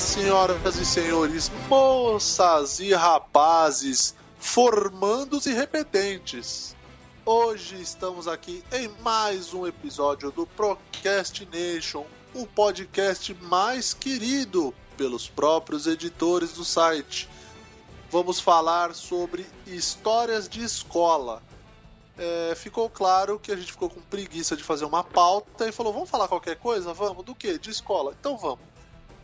Senhoras e senhores, moças e rapazes, formandos e repetentes. Hoje estamos aqui em mais um episódio do Procrastination, o podcast mais querido pelos próprios editores do site. Vamos falar sobre histórias de escola. É, ficou claro que a gente ficou com preguiça de fazer uma pauta e falou: vamos falar qualquer coisa? Vamos, do que? De escola. Então vamos.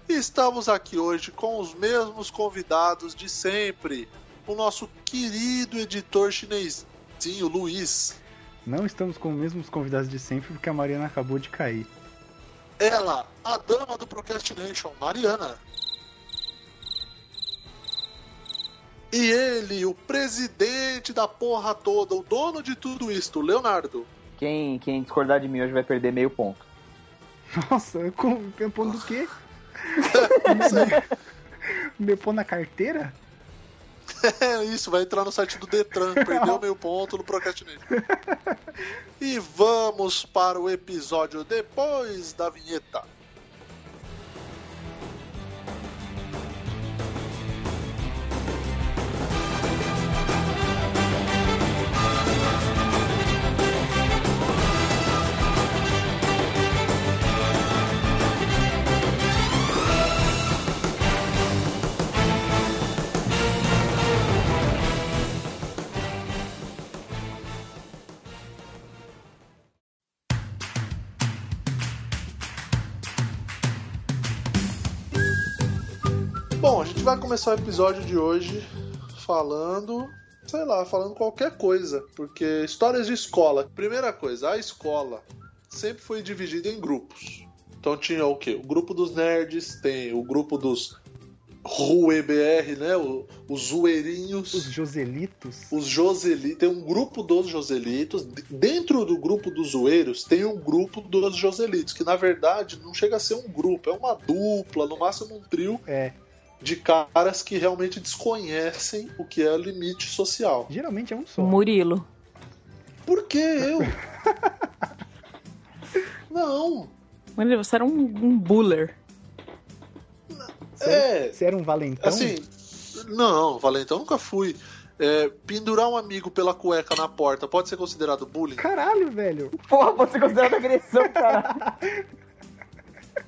E estamos aqui hoje com os mesmos convidados de sempre. O nosso querido editor chinesinho, Luiz. Não estamos com os mesmos convidados de sempre porque a Mariana acabou de cair. Ela, a dama do Procrastination, Mariana. E ele, o presidente da porra toda, o dono de tudo isto, Leonardo. Quem, quem discordar de mim hoje vai perder meio ponto. Nossa, com ponto do quê? Meu pão na carteira? É isso, vai entrar no site do Detran, perdeu meio ponto no Procrastination. E vamos para o episódio depois da vinheta. Bom, a gente vai começar o episódio de hoje falando, sei lá, falando qualquer coisa, porque histórias de escola. Primeira coisa, a escola sempre foi dividida em grupos. Então tinha o quê? O grupo dos nerds, tem o grupo dos RueBR, né? O- os zoeirinhos. Os Joselitos? Os Joselitos, tem um grupo dos Joselitos. Dentro do grupo dos zoeiros tem um grupo dos Joselitos, que na verdade não chega a ser um grupo, é uma dupla, no máximo um trio É, de caras que realmente desconhecem o que é o limite social. geralmente é um só. Murilo. Por que eu? Não. Murilo, você era um, um buller. É, Você era um valentão? assim, não, Valentão nunca fui. É, pendurar um amigo pela cueca na porta pode ser considerado bullying? Caralho, velho. Porra, você considera agressão, cara.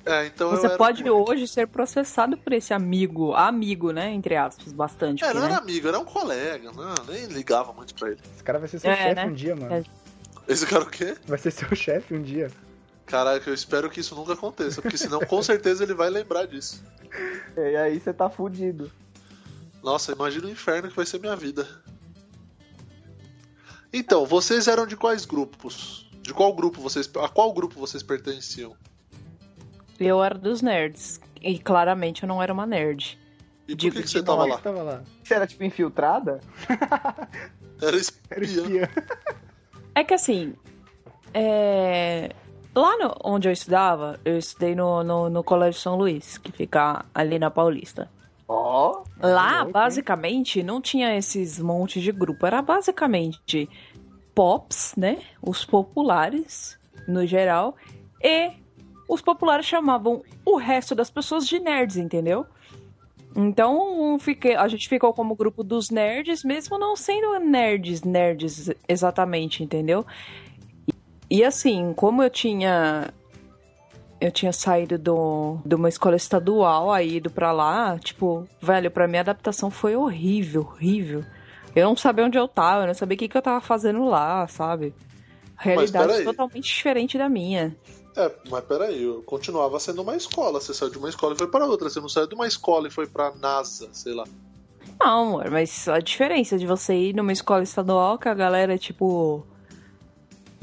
É, então Você pode hoje ser processado por esse amigo. Amigo, né? Entre aspas, bastante. É, aqui, não né? era amigo, era um colega, não, nem ligava muito pra ele. Esse cara vai ser seu É, chefe né? um dia, mano. É. Esse cara o quê? Vai ser seu chefe um dia. Caraca, eu espero que isso nunca aconteça, porque senão com certeza ele vai lembrar disso. E aí você tá fudido. Nossa, imagina o inferno que vai ser minha vida. Então, vocês eram de quais grupos? De qual grupo vocês. A qual grupo vocês pertenciam? Eu era dos nerds. E claramente eu não era uma nerd. E por Digo que, que de você tava lá? você tava lá? Você era tipo infiltrada? Era Era espiã. espiã. É que assim. É... Lá no- onde eu estudava, eu estudei no, no, no Colégio São Luís, que fica ali na Paulista. Ó. Lá, louco, hein? basicamente, não tinha esses montes de grupo. Era basicamente pops, né? Os populares, no geral. E os populares chamavam o resto das pessoas de nerds, entendeu? Então, fiquei, a gente ficou como grupo dos nerds, mesmo não sendo nerds, nerds exatamente, entendeu? E, e assim, como eu tinha eu tinha saído do, de uma escola estadual, aí ido pra lá, tipo, velho, pra mim a adaptação foi horrível, horrível. Eu não sabia onde eu tava, eu não sabia o que, que eu tava fazendo lá, sabe? Realidade totalmente diferente da minha. É, mas peraí, eu continuava sendo uma escola. Você saiu de uma escola e foi para outra. Você não saiu de uma escola e foi pra NASA, sei lá. Não, amor, mas a diferença de você ir numa escola estadual que a galera é tipo.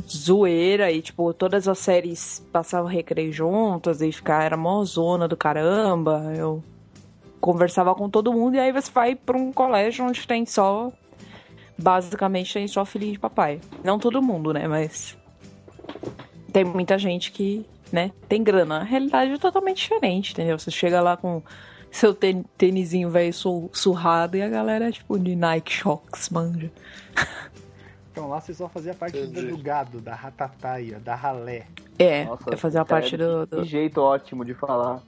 zoeira e, tipo, todas as séries passavam recreio juntas e ficar, era mó zona do caramba. Eu conversava com todo mundo e aí você vai pra um colégio onde tem só. Basicamente tem só filhinho de papai. Não todo mundo, né? Mas. Tem muita gente que, né, tem grana. A realidade é totalmente diferente, entendeu? Você chega lá com seu tê- tênisinho velho su- surrado e a galera é tipo de Nike Shox, manja. Então lá você só fazia parte do, Entendi. do gado, da ratataia, da ralé. É, Nossa, eu fazia cara, parte do, Que do- jeito ótimo de falar.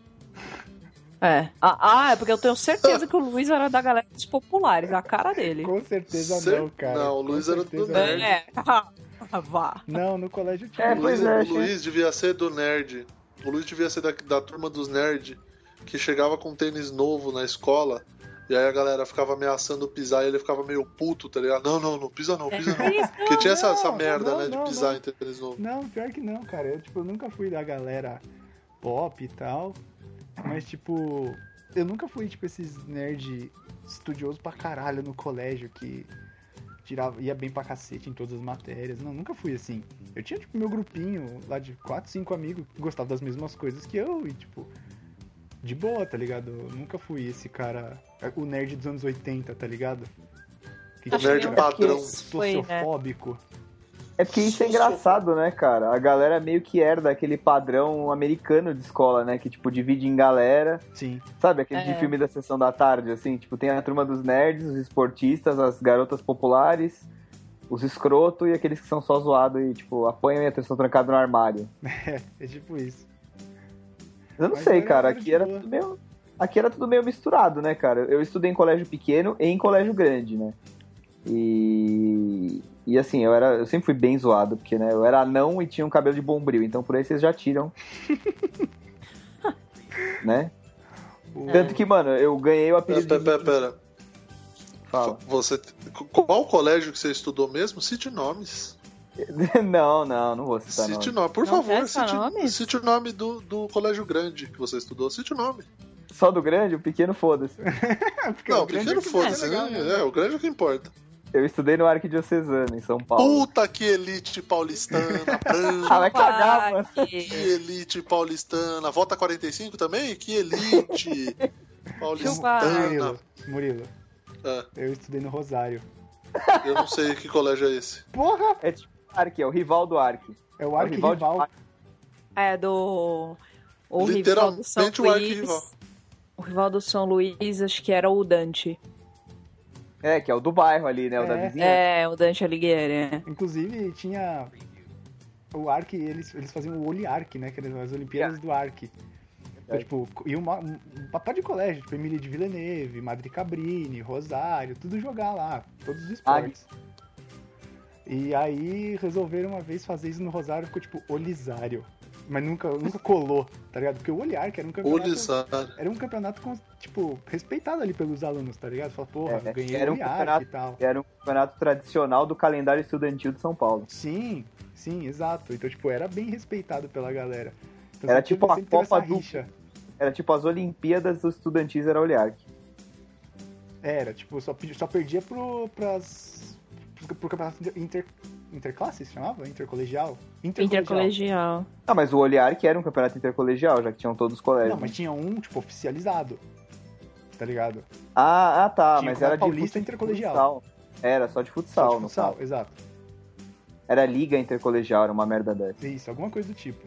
É. Ah, ah, é porque eu tenho certeza que o Luiz era da galera dos populares, a cara dele. Com certeza Cer- não, cara. Não, o Luiz era do nerd. É. Vá. Não, no colégio tinha. É, O pois Luiz, é, o Luiz devia ser do nerd. O Luiz devia ser da, da turma dos nerds que chegava com tênis novo na escola. E aí a galera ficava ameaçando pisar e ele ficava meio puto, tá ligado? Não, não, não pisa não, pisa não. Porque tinha essa, essa merda, não, né, de não, pisar não. em tênis novo. Não, pior que não, cara. Eu, tipo, nunca fui da galera pop e tal. Mas, tipo, eu nunca fui, tipo, esses nerd estudiosos pra caralho no colégio que tirava, ia bem pra cacete em todas as matérias. Não, nunca fui assim. Eu tinha, tipo, meu grupinho lá de 4, 5 amigos que gostavam das mesmas coisas que eu e, tipo, de boa, tá ligado? Eu nunca fui esse cara, o nerd dos anos 80, tá ligado? Que, O nerd padrão. Foi, né? sociofóbico. É porque isso é engraçado, né, cara? A galera meio que herda aquele padrão americano de escola, né? Que, tipo, divide em galera. Sim. Sabe, aquele É. de filme da sessão da tarde, assim? Tipo, tem a turma dos nerds, os esportistas, as garotas populares, os escroto e aqueles que são só zoados e, tipo, apanham e estão trancados no armário. É, é tipo isso. Eu não Mas sei, cara. Aqui era tudo meio. Aqui era tudo meio misturado, né, cara? Eu estudei em colégio pequeno e em colégio grande, né? E. E assim, eu, era, eu sempre fui bem zoado, porque né, eu era anão e tinha um cabelo de bombril, então por aí vocês já tiram. né? O- Tanto que, mano, eu ganhei o Pera, apelido. pera, pera, pera. Fala. Você, qual colégio que você estudou mesmo? Cite nomes. não, não, não vou citar Cite nome, por Não favor. Cite, nomes? cite o nome do, do colégio grande que você estudou. Cite o nome. Só do grande, o pequeno foda-se. Não, o pequeno é que foda-se, é né? É, o grande é o que importa. Eu estudei no Arquidiocesano, em São Paulo. Puta que elite paulistana, Ah, branca. vai cagar, mano. Que elite paulistana. Vota 45 também? Que elite paulistana. Murilo, Murilo, É, eu estudei no Rosário. eu não sei que colégio é esse. Porra! É tipo o Arque, é o rival do Arque. É o É o rival. Arque. É do. O rival do São Literalmente o arquirrival. Luís. O rival do São Luís, acho que era o Dante. É, que é o do bairro ali, né? O da É. vizinha. É, o Dante Alighieri. é. Inclusive, tinha o Ark, eles, eles faziam o Oliark, né? Que eram as Olimpíadas do Ark. Então, É. tipo, e uma, um papai de colégio, tipo, Emília de Villeneuve, Madre Cabrini, Rosário, tudo jogar lá, todos os esportes. E aí resolveram uma vez fazer isso no Rosário, ficou tipo Olisário. Mas nunca, nunca colou, tá ligado? Porque o Oliark era um campeonato. Era um campeonato, com, tipo, respeitado ali pelos alunos, tá ligado? Fala, porra, É, ganhei era o um campeonato- e tal. Era um campeonato tradicional do calendário estudantil de São Paulo. Sim, sim, exato. Então, tipo, era bem respeitado pela galera. Então, Era tipo a Copa do- rixa. Era tipo as Olimpíadas dos estudantis era Oliark. Era, tipo, só, só perdia pro, pras, pro, pro campeonato inter, interclasse, se chamava? Intercolegial? Intercolegial. Não, mas o Oliark era um campeonato intercolegial, já que tinham todos os colégios. Não, mas tinha um, tipo, oficializado. Tá ligado? Ah, ah, tá, Tinha mas era de Paulista fut- Intercolegial. futsal. Era só de Só futsal, de no futsal, caso. exato. Era liga intercolegial, era uma merda dessa. Isso, alguma coisa do tipo.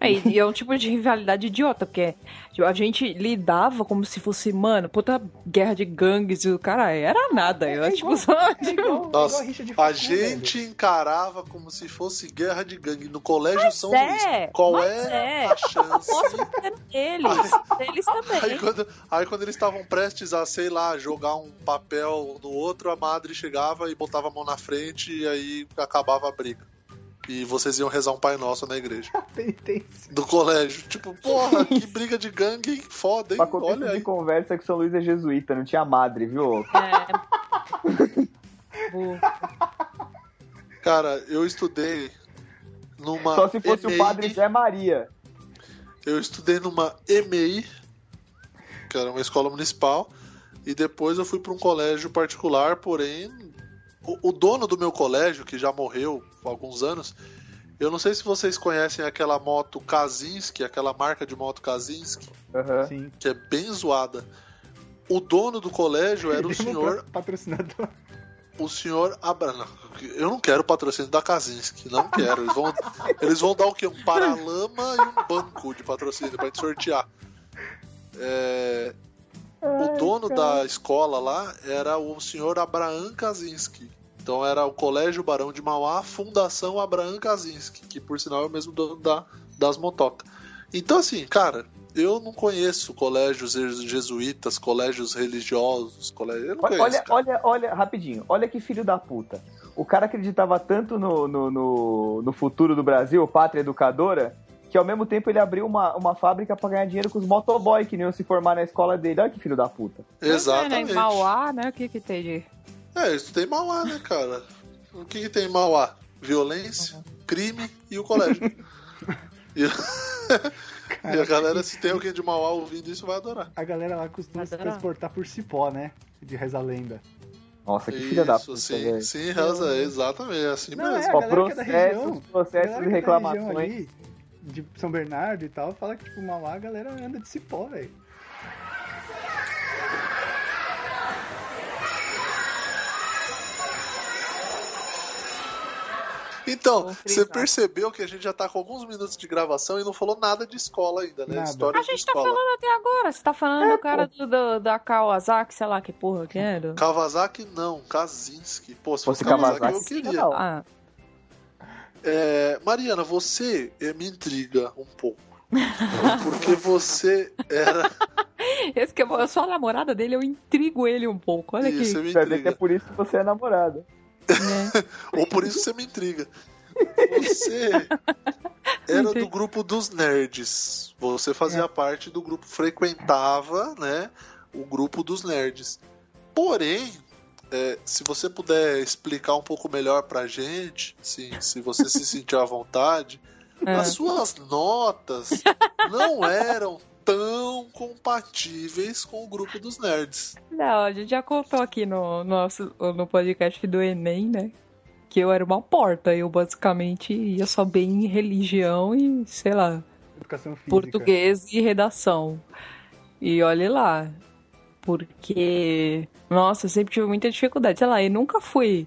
É, e é um tipo de rivalidade idiota, porque tipo, a gente lidava como se fosse, mano, puta guerra de gangues e o cara era nada. Eu, É tipo, igual- só. É igual, é igual Nossa, a facu, gente velho. encarava como se fosse guerra de gangue no colégio São é, Luís. Qual mas é, é. a chance? Nossa, era eles. Eles Aí também. quando, aí quando eles estavam prestes a, sei lá, jogar um papel no outro, a madre chegava e botava a mão na frente e aí acabava a briga. E vocês iam rezar um Pai Nosso na igreja. Penitência. Do colégio. Tipo, porra, que briga de gangue foda, hein? Pra começo Olha de aí. conversa que São Luís é jesuíta, não tinha madre, viu? É. Burro. Cara, eu estudei numa. Só se fosse EMEI, o padre Zé Maria. Eu estudei numa EMEI, que era uma escola municipal, e depois eu fui para um colégio particular, porém, o, o dono do meu colégio, que já morreu há alguns anos, eu não sei se vocês conhecem aquela moto Kazinski, aquela marca de moto Kazinski. Sim. que é bem zoada. O dono do colégio era o é senhor, patrocinador. o senhor Abraham. Eu não quero o patrocínio da Kazinski, não quero. Eles vão, eles vão dar o quê? Um paralama e um banco de patrocínio pra gente sortear. É, o dono da escola lá era o senhor Abraham Kaczynski. Então era o Colégio Barão de Mauá, Fundação Abraham Kaczynski, que por sinal é o mesmo dono da, das motocas. Então, assim, cara, eu não conheço colégios jesuítas, colégios religiosos, colégios. Eu não Olha, conheço. olha, cara. olha, olha, rapidinho. Olha que filho da puta. O cara acreditava tanto no, no, no, no futuro do Brasil, pátria educadora, que ao mesmo tempo ele abriu uma, uma fábrica pra ganhar dinheiro com os motoboy que nem iam se formar na escola dele. Olha que filho da puta. Exatamente. Em Mauá, né? O que que tem de... É, isso tem Mauá, né, cara? O que, que tem em Mauá? Violência, crime e o colégio. e... e a galera, se tem alguém de Mauá ouvindo isso, vai adorar. A galera lá costuma se transportar por cipó, né? De reza a lenda. Nossa, que filho da puta, sim, velho. sim, Reza, exatamente, é assim Não, é, mesmo. a Ó, é da região, processos, A processos galera e que é da região reclamações. ali, de São Bernardo e tal, fala que, tipo, Mauá a galera anda de cipó, velho. Então, você percebeu que a gente já tá com alguns minutos de gravação e não falou nada de escola ainda, né? Nada. História A de gente tá falando até agora. Você tá falando do cara do, do- da Kawasaki, sei lá que porra que era. Kawasaki não, Kaczynski. Pô, se fosse Fosse Kawasaki, eu Kawasaki, queria. não. Ah, É, Mariana, você eh, me intriga um pouco. Porque você era. esse que eu, eu sou a namorada dele, eu intrigo ele um pouco. Olha Isso, aqui. me Quer dizer que é por isso que você é namorada. Né? Ou por isso você me intriga. Você era do grupo dos nerds. Você fazia parte do grupo, frequentava, né? O grupo dos nerds. Porém, é, se você puder explicar um pouco melhor pra gente, sim, se você se sentir à vontade, É. as suas notas não eram tão compatíveis com o grupo dos nerds. Não, a gente já contou aqui no nosso no podcast do Enem, né? Que eu era uma porta. Eu basicamente ia só bem em religião e, sei lá, Educação física. português e redação. E olhe lá. Porque, nossa, eu sempre tive muita dificuldade. Sei lá, eu nunca fui.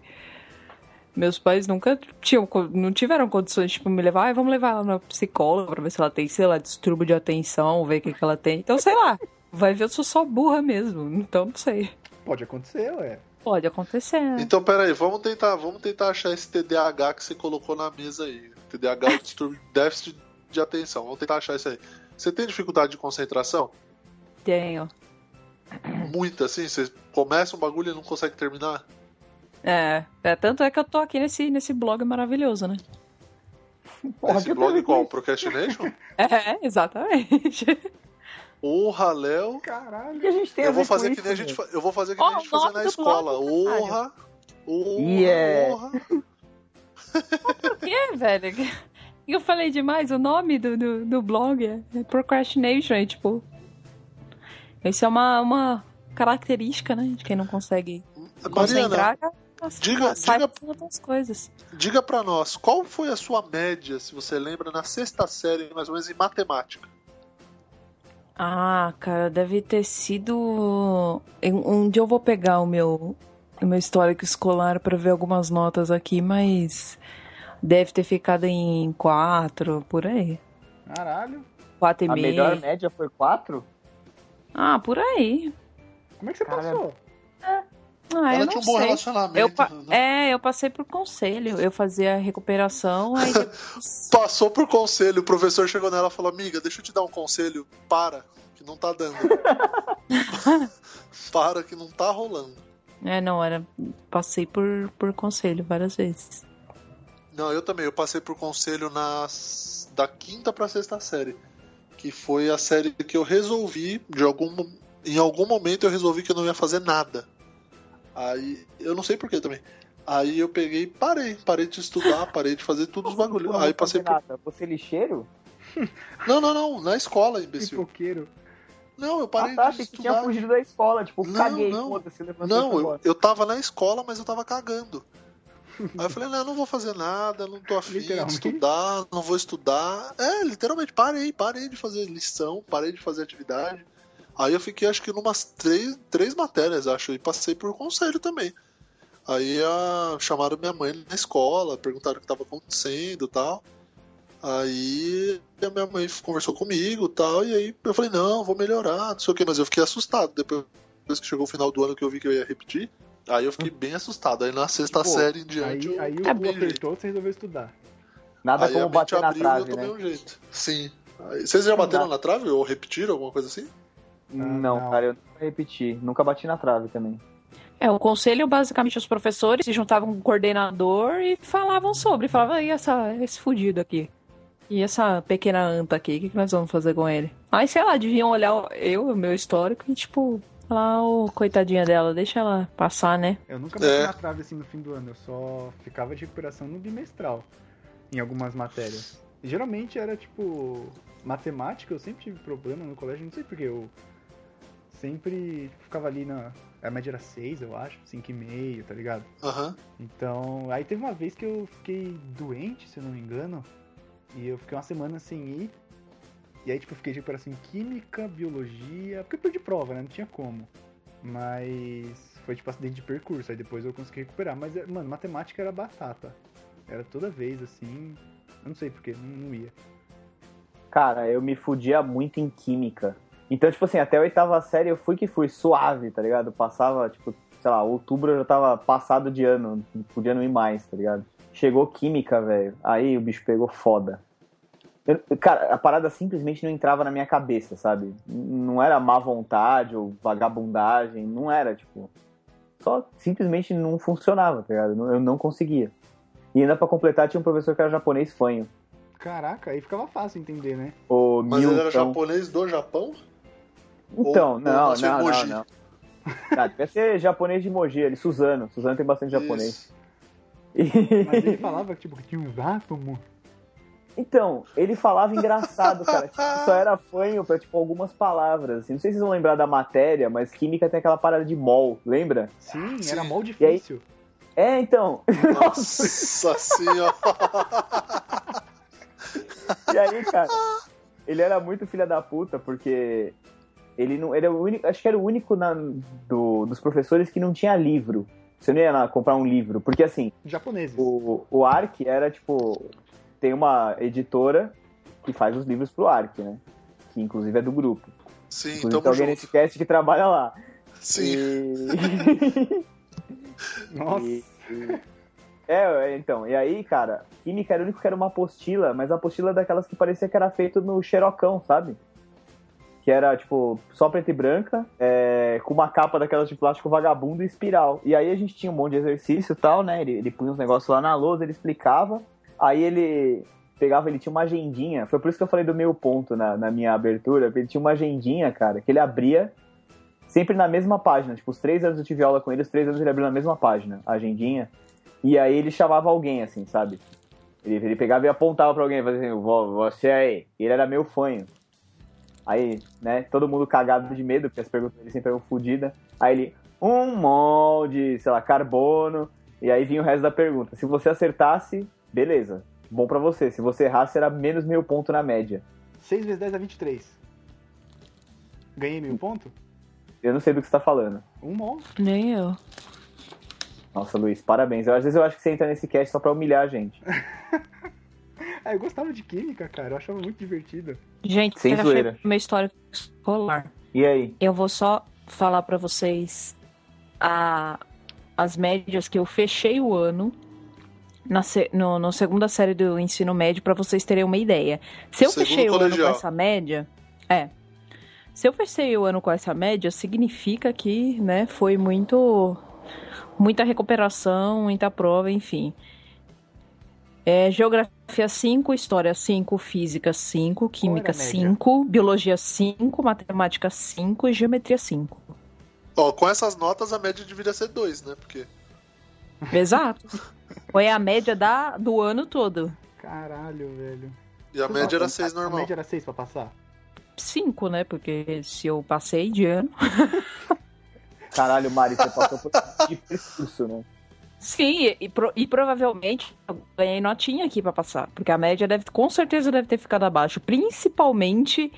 Meus pais nunca tinham, não tiveram condições de tipo, me levar, "Ai, vamos levar ela na psicóloga pra ver se ela tem, sei lá, distúrbio de atenção, ver o que, que ela tem. Então, sei lá, vai ver, eu sou só burra mesmo. Então, não sei. Pode acontecer, ué. Pode acontecer. né? Então, peraí, vamos tentar, vamos tentar achar esse TDAH que você colocou na mesa aí. TDAH é o distúrbio déficit de atenção. Vamos tentar achar isso aí. Você tem dificuldade de concentração? Tenho. Muita, assim? Você começa um bagulho e não consegue terminar? É, é, tanto é que eu tô aqui nesse, nesse blog maravilhoso, né? Porra, Esse blog qual? Procrastination? É, exatamente. Honra, Léo. O Caralho. que a gente tem a Eu vou fazer que nem a gente, eu vou fazer que nem a gente fazia na escola. Honra. Honra, Yeah. Por que, velho? Eu falei demais, o nome do, do, do blog é é Procrastination, é tipo. Isso é uma, uma característica, né? De quem não consegue Mariana, concentrar. Nossa, diga- sai diga- outras coisas. diga pra nós, qual foi a sua média, se você lembra, na sexta série, mais ou menos, em matemática? Ah, cara, deve ter sido. Um dia eu vou pegar o meu, o meu histórico escolar pra ver algumas notas aqui, mas deve ter ficado em quatro, por aí. Caralho. Quatro e A meio. melhor média foi 4? Ah, por aí. Como é que você Cara, passou? Ah, Ela eu tinha não um bom sei. relacionamento. Eu pa- né? É, eu passei por conselho. Eu fazia recuperação, aí depois... Passou por conselho, o professor chegou nela e falou: Amiga, deixa eu te dar um conselho. Para, que não tá dando. Para, que não tá rolando. É, não, era. Passei por, por conselho várias vezes. Não, eu também. Eu passei por conselho nas da quinta pra sexta série. Que foi a série que eu resolvi, de algum. Em algum momento eu resolvi que eu não ia fazer nada. Aí. Eu não sei porquê também. Aí eu peguei e parei. Parei de estudar, parei de fazer tudo os bagulhos. Aí passei por. Você é lixeiro? Não, não, não. Na escola, imbecil. Pipoqueiro. Não, eu parei ah, tá, de achei que tinha estudar. fugido da escola. Tipo, Não, caguei, não. foda-se, Não, eu, eu tava na escola, mas eu tava cagando. Aí eu falei, não, eu não vou fazer nada, não tô afim de estudar, não vou estudar. É, literalmente, parei, parei de fazer lição, parei de fazer atividade. Aí eu fiquei, acho que numas três, três matérias, acho, e passei por conselho também. Aí ah, chamaram minha mãe na escola, perguntaram o que estava acontecendo e tal. Aí a minha mãe conversou comigo e tal, e aí eu falei, não, vou melhorar, não sei o que, mas eu fiquei assustado depois que chegou o final do ano que eu vi que eu ia repetir. Aí eu fiquei bem assustado. Aí na sexta Pô, série em diante Aí, eu aí o cu apertou, você resolveu estudar. Nada Aí a como bater na abriu eu trave, tomei né? um jeito. Sim. Aí, Vocês já bateram na trave ou repetiram alguma coisa assim? não, não. cara, eu nunca repeti. Nunca bati na trave também. É, o conselho, basicamente, os professores se juntavam com o coordenador e falavam sobre. Falavam, e essa, esse fudido aqui? E essa pequena anta aqui, o que, que nós vamos fazer com ele? Aí, sei lá, deviam olhar eu, o meu histórico, e tipo, falar, ô, coitadinha dela, deixa ela passar, né? Eu nunca bati É. na trave assim no fim do ano, eu só ficava de recuperação no bimestral, em algumas matérias. E geralmente era tipo. Matemática, eu sempre tive problema no colégio, não sei porque eu sempre ficava ali na. A média era 6, eu acho, 5,5, tá ligado? Aham. Então, aí teve uma vez que eu fiquei doente, se eu não me engano, e eu fiquei uma semana sem ir. E aí, tipo, eu fiquei de recuperação em química, biologia, porque eu perdi prova, né? Não tinha como. Mas foi tipo acidente de percurso, aí depois eu consegui recuperar. Mas, é, mano, matemática era batata. Era toda vez assim. Eu não sei porque, não, não ia. Cara, eu me fudia muito em química. Então, tipo assim, até a oitava série eu fui que fui suave, tá ligado? Passava, tipo, sei lá, outubro eu já tava passado de ano, podia não ir mais, tá ligado? Chegou química, velho. Aí o bicho pegou foda. Eu- cara, a parada simplesmente não entrava na minha cabeça, sabe? Não era má vontade ou vagabundagem, não era, tipo. Só simplesmente não funcionava, tá ligado? Eu não conseguia. E ainda pra completar, tinha um professor que era japonês fanho. Caraca, aí ficava fácil entender, né? O Mas ele era Milton. japonês do Japão? Então, Ou- ou não, em não, não, não. Deve ser japonês de Mogi, ele, Suzano. Suzano tem bastante japonês. Isso. E- Mas ele falava tipo, que tinha uns átomos. Então, ele falava engraçado, cara. Tipo, só era fanho pra, tipo, algumas palavras. assim. Não sei se vocês vão lembrar da matéria, mas química tem aquela parada de mol, lembra? Sim, Sim. era aí? difícil. É, então. Nossa senhora. E aí, cara, ele era muito filha da puta, porque ele não. Ele era o único. Acho que era o único na- do- dos professores que não tinha livro. Você não ia lá comprar um livro. Porque assim, Japoneses. o, o Ark era tipo. Tem uma editora que faz os livros pro Ark, né? Que inclusive é do grupo. Sim, Inclusive tamo tem alguém junto. nesse cast que trabalha lá. Sim. E... Nossa. e- É, então. E aí, cara, química era o único que era uma apostila, mas a apostila é daquelas que parecia que era feito no xerocão, sabe? Que era, tipo, só preta e branca, é, com uma capa daquelas de plástico vagabundo e espiral. E aí a gente tinha um monte de exercício e tal, né? Ele, ele punha uns negócios lá na lousa, ele explicava. Aí ele pegava, ele tinha uma agendinha. Foi por isso que eu falei do meio ponto na, na minha abertura. Ele tinha uma agendinha, cara, que ele abria sempre na mesma página. Tipo, os três anos eu tive aula com ele, os três anos ele abriu na mesma página, a agendinha. E aí ele chamava alguém, assim, sabe? Ele, ele pegava e apontava pra alguém, fazia assim, "Vo- você aí. Ele era meu fanho. Aí, né, todo mundo cagado de medo, porque as perguntas dele sempre eram fodidas. Aí ele, um molde, sei lá, carbono. E aí vinha o resto da pergunta. Se você acertasse, beleza. Bom pra você. Se você errasse, era menos meio ponto na média. 6 vezes 10 dá 23. Ganhei mil ponto? Eu não sei do que você tá falando. Um mol. Nem eu. Nossa, Luiz, parabéns. Eu, às vezes eu acho que você entra nesse cast só pra humilhar a gente. Ah, eu gostava de química, cara. Eu achava muito divertido. Gente, Sem zoeira. uma história escolar. E aí? Eu vou só falar pra vocês a, as médias que eu fechei o ano na, se- no, no segunda série do ensino médio pra vocês terem uma ideia. Se eu Segundo fechei o ano colegial. com essa média, é. Se eu fechei o ano com essa média, significa que, né, foi muito muita recuperação, muita prova, enfim. É, geografia 5, história 5, física 5, química a média? 5, biologia 5, matemática 5 e geometria 5. Ó, com essas notas a média deveria ser 2, né? Porque. Exato. Foi a média da, do ano todo. Caralho, velho. E a média era 6 A normal. média era 6 pra passar? 5, né? Porque se eu passei de ano. Caralho, Mari, você passou por de percurso, né? Sim, e, pro- e provavelmente eu ganhei notinha aqui pra passar. Porque a média deve, com certeza deve ter ficado abaixo. Principalmente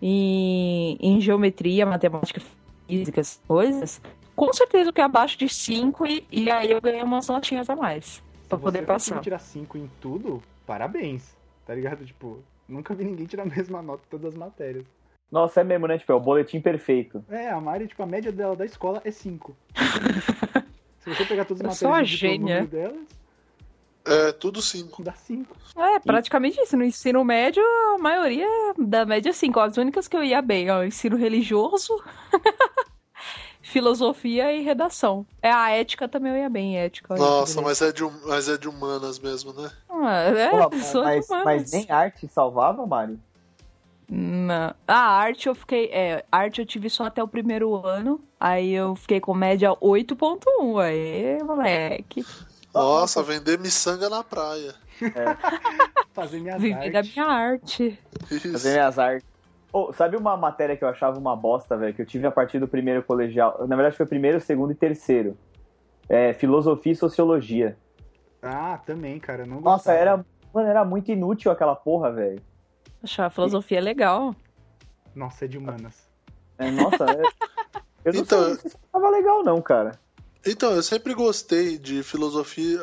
em, em geometria, matemática, física, essas coisas. Com certeza que é abaixo de 5 e, e aí eu ganhei umas notinhas a mais. Pra Se poder você passar. conseguir tirar 5 em tudo, parabéns. Tá ligado? Tipo, nunca vi ninguém tirar a mesma nota em todas as matérias. Nossa, é mesmo, né? Tipo, é o boletim perfeito. É, a Mari, tipo, a média dela da escola é 5. Se você pegar todas as Eu matérias e dividir pelo gênia. delas, É, tudo 5. Dá 5. É, praticamente isso. No ensino médio, a maioria da média 5. As únicas que eu ia bem, ó, ensino religioso, filosofia e redação. É, a ética também eu ia bem, ética. Nossa, mas é, de, hum- mas é de humanas mesmo, né? Ah, é, sou mas, humanas. mas nem arte salvava, Mário? Não. A arte eu fiquei. É, arte eu tive só até o primeiro ano. Aí eu fiquei com média 8.1. Aí, moleque. Nossa, vender miçanga na praia. Fazer minhas Vivi da artes. minha arte. Isso. Fazer minhas artes. Ô, sabe uma matéria que eu achava uma bosta, velho, que eu tive a partir do primeiro colegial? Na verdade, foi primeiro, segundo e terceiro. É, filosofia e sociologia. Ah, também, cara. eu Não Nossa, gostava. era, mano, era muito inútil aquela porra, velho. Achar a filosofia legal. Nossa, é de humanas. É, nossa, é- eu não Então, sei se isso tava legal, não, cara. Então, eu sempre gostei de filosofia.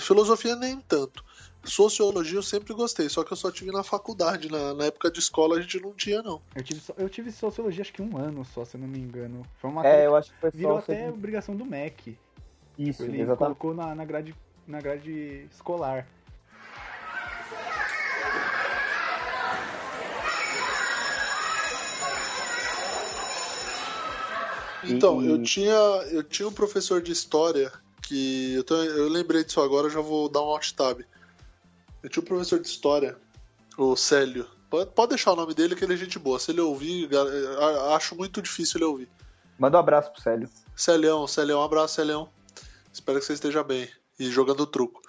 Filosofia nem tanto. Sociologia eu sempre gostei, só que eu só tive na faculdade. Na, na época de escola a gente não tinha, não. Eu tive, so- eu tive sociologia acho que um ano só, se eu não me engano. Foi uma É, eu acho que foi virou só até obrigação do MEC. isso, Ele exatamente. colocou na, na, grade, na grade escolar. Então, E- eu tinha eu tinha um professor de história que. Eu, tô- eu lembrei disso agora, eu já vou dar um alt tab. Eu tinha um professor de história, o Célio. Pode, pode deixar o nome dele que ele é gente boa. Se ele ouvir, acho muito difícil ele ouvir. Manda um abraço pro Célio. Celião, Celião, um abraço, Celião. Espero que você esteja bem. E jogando truco.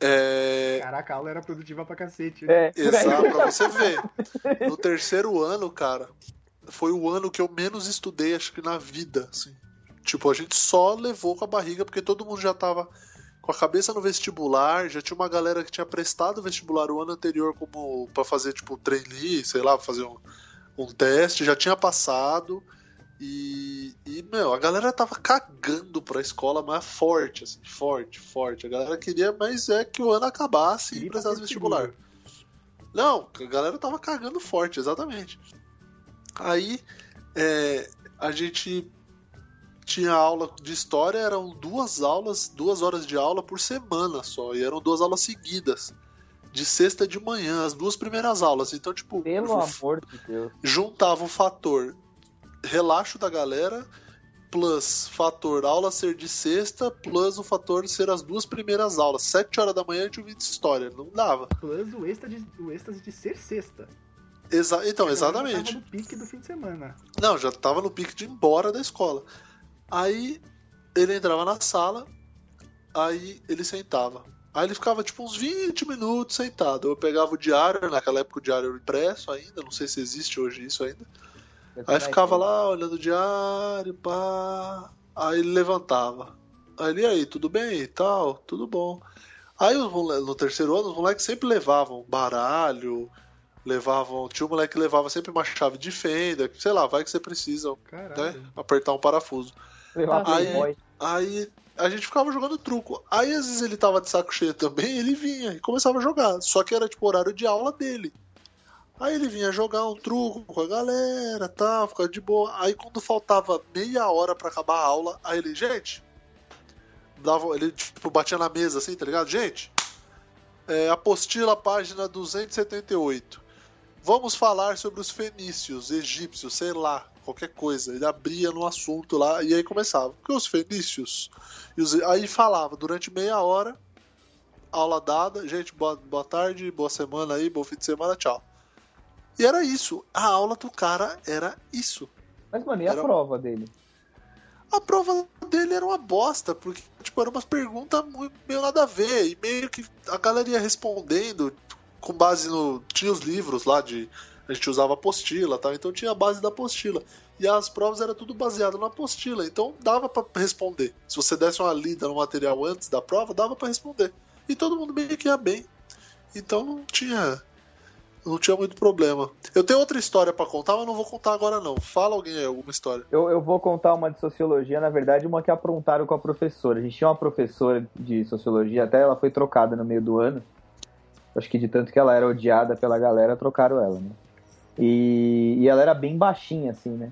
É. Caraca, a aula era produtiva pra cacete. né? É. Exato, pra você ver. No terceiro ano, cara, foi o ano que eu menos estudei, acho que na vida, assim. Tipo, a gente só levou com a barriga porque todo mundo já tava com a cabeça no vestibular, já tinha uma galera que tinha prestado o vestibular o ano anterior como para fazer tipo um trainee, sei lá, fazer um, um teste, já tinha passado. E, e, meu, a galera tava cagando pra escola, mas forte, assim, forte, forte. A galera queria, mas é que o ano acabasse e prestasse vestibular. Não, a galera tava cagando forte, exatamente. Aí é, a gente tinha aula de história, eram duas aulas, duas horas de aula por semana só, e eram duas aulas seguidas. De sexta de manhã, as duas primeiras aulas. Então, tipo, Pelo amor de Deus. juntava o fator relaxo da galera, plus fator aula ser de sexta, plus o fator ser as duas primeiras aulas. Sete horas da manhã a gente ouvia de história. Não dava. Plus o êxtase, o êxtase de ser sexta. Exa então, Eu já exatamente. tava no pique do fim de semana. Não, já tava no pique de ir embora da escola. Aí ele entrava na sala, aí ele sentava. Aí ele ficava tipo uns 20 minutos sentado. Eu pegava o diário, naquela época o diário era impresso ainda, não sei se existe hoje isso ainda. Aí ficava lá olhando o diário, pá. Aí ele levantava. Aí ele, aí, tudo bem e tal? Tudo bom. Aí no terceiro ano, os moleques sempre levavam baralho, levavam. Tinha um moleque que levava sempre uma chave de fenda, sei lá, vai que você precisa, né? Apertar um parafuso. Levar Aí- Playboy. Aí a gente ficava jogando truco. Aí às vezes ele tava de saco cheio também, ele vinha e começava a jogar. Só que era tipo horário de aula dele. Aí ele vinha jogar um truco com a galera, tá, ficava de boa. Aí quando faltava meia hora pra acabar a aula, aí ele, gente, dava, ele tipo batia na mesa assim, tá ligado? Gente, é, apostila página 278. Vamos falar sobre os fenícios, egípcios, sei lá, qualquer coisa. Ele abria no assunto lá e aí começava. Porque os fenícios. E os- aí falava durante meia hora, aula dada. Gente, boa, boa tarde, boa semana aí, bom fim de semana, tchau. E era isso. A aula do cara era isso. Mas, mano, e a Era- prova dele? A prova dele era uma bosta, porque tipo, eram umas perguntas meio nada a ver, e meio que a galera ia respondendo com base no. Tinha os livros lá de. A gente usava apostila, tá? então tinha a base da apostila. E as provas era tudo baseado na apostila, então dava pra responder. Se você desse uma lida no material antes da prova, dava pra responder. E todo mundo meio que ia bem. Então não tinha. Não tinha muito problema. Eu tenho outra história pra contar, mas não vou contar agora não. Fala alguém aí alguma história. Eu, eu vou contar uma de sociologia, na verdade, uma que aprontaram com a professora. A gente tinha uma professora de sociologia, até ela foi trocada no meio do ano. Acho que de tanto que ela era odiada pela galera, trocaram ela, né? E, e ela era bem baixinha, assim, né?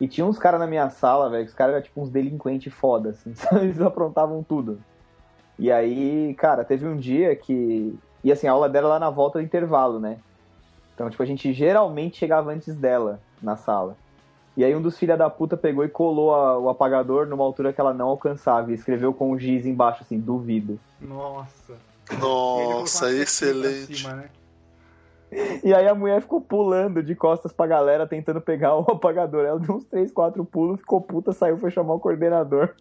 E tinha uns caras na minha sala, velho, que os caras eram tipo uns delinquentes foda, assim. Eles aprontavam tudo. E aí, cara, teve um dia que. E assim, a aula dela lá na volta do intervalo, né? Então, tipo, a gente geralmente chegava antes dela na sala. E aí um dos filha da puta pegou e colou a- o apagador numa altura que ela não alcançava e escreveu com o giz embaixo, assim, duvido. Nossa. Nossa, excelente. cima, né? E aí a mulher ficou pulando de costas pra galera, tentando pegar o apagador. Ela deu uns 3, 4 pulos, ficou puta, saiu, foi chamar o coordenador.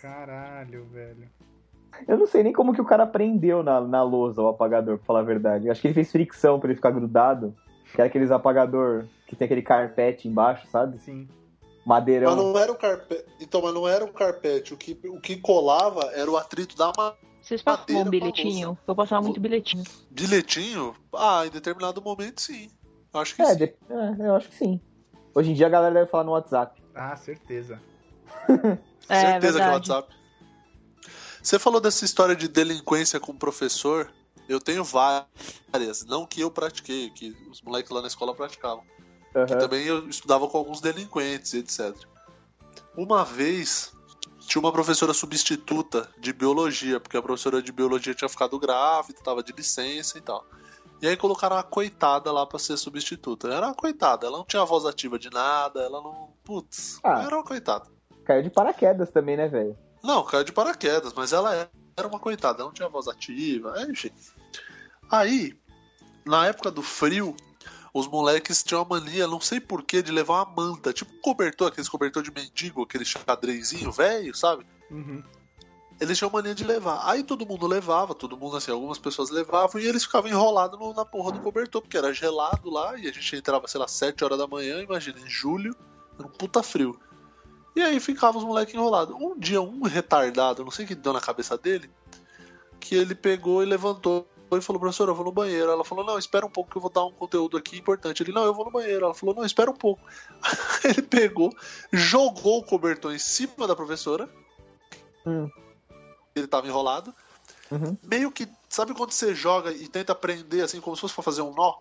Caralho, velho. Eu não sei nem como que o cara prendeu na, na lousa o apagador, pra falar a verdade. Eu acho que ele fez fricção pra ele ficar grudado. Que era aqueles apagador que tem aquele carpete embaixo, sabe? Sim. Madeirão. Mas não era um carpete. Então, mas não era um carpete. O que, o que colava era o atrito da ma... Vocês passam Madeira um bilhetinho? Eu passava muito bilhetinho. bilhetinho. Ah, em determinado momento, sim. Acho que É, sim. de- é, eu acho que sim. Hoje em dia a galera deve falar no WhatsApp. Ah, certeza. É, Certeza que é verdade. WhatsApp. Você falou dessa história de delinquência com o professor. Eu tenho várias. Não que eu pratiquei, que os moleques lá na escola praticavam. Que Aham. também eu estudava com alguns delinquentes, etc. Uma vez tinha uma professora substituta de biologia, porque a professora de biologia tinha ficado grávida, estava de licença e tal. E aí colocaram uma coitada lá pra ser substituta. Era uma coitada, ela não tinha voz ativa de nada, ela não. Putz, Ah. era uma coitada. Caiu de paraquedas também, né, velho? Não, caiu de paraquedas, mas ela era uma coitada, ela não tinha voz ativa, enfim. Aí, na época do frio, os moleques tinham a mania, não sei porquê, de levar uma manta, tipo um cobertor, aqueles cobertor de mendigo, aquele xadrezinho velho, sabe? Uhum. Eles tinham mania de levar. Aí todo mundo levava, todo mundo assim, algumas pessoas levavam e eles ficavam enrolados no- na porra do cobertor, porque era gelado lá e a gente entrava, sei lá, 7 horas da manhã, imagina, em julho, era um puta frio. E aí ficavam os moleques enrolados. Um dia, um retardado, não sei o que deu na cabeça dele, que ele pegou e levantou e falou, professor, eu vou no banheiro. Ela falou, não, espera um pouco que eu vou dar um conteúdo aqui importante. Ele, não, eu vou no banheiro. Ela falou, não, espera um pouco. ele pegou, jogou o cobertor em cima da professora. Hum. Ele tava enrolado. Uhum. Meio que, sabe quando você joga e tenta prender, assim, como se fosse pra fazer um nó?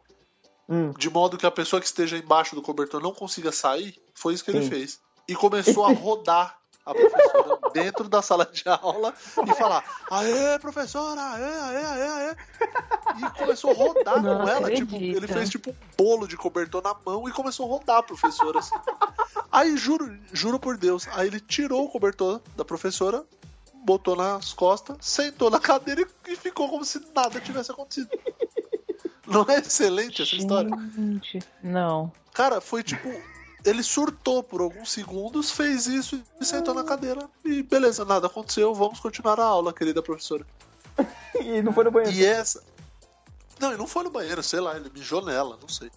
Hum. De modo que a pessoa que esteja embaixo do cobertor não consiga sair? Foi isso que ele Sim. fez. E começou a rodar a professora dentro da sala de aula e falar: Aê, professora, aê, aê, aê, aê. E começou a rodar Não com ela. Tipo, ele fez tipo um bolo de cobertor na mão e começou a rodar a professora assim. Aí, juro, juro por Deus, aí ele tirou o cobertor da professora, botou nas costas, sentou na cadeira e- ficou como se nada tivesse acontecido. Não é excelente essa história? Gente, não. Cara, foi tipo. Ele surtou por alguns segundos, fez isso e sentou na cadeira. E beleza, nada aconteceu, vamos continuar a aula, querida professora. E não foi no banheiro. E essa. Não, ele não foi no banheiro, sei lá, ele mijou nela, não sei.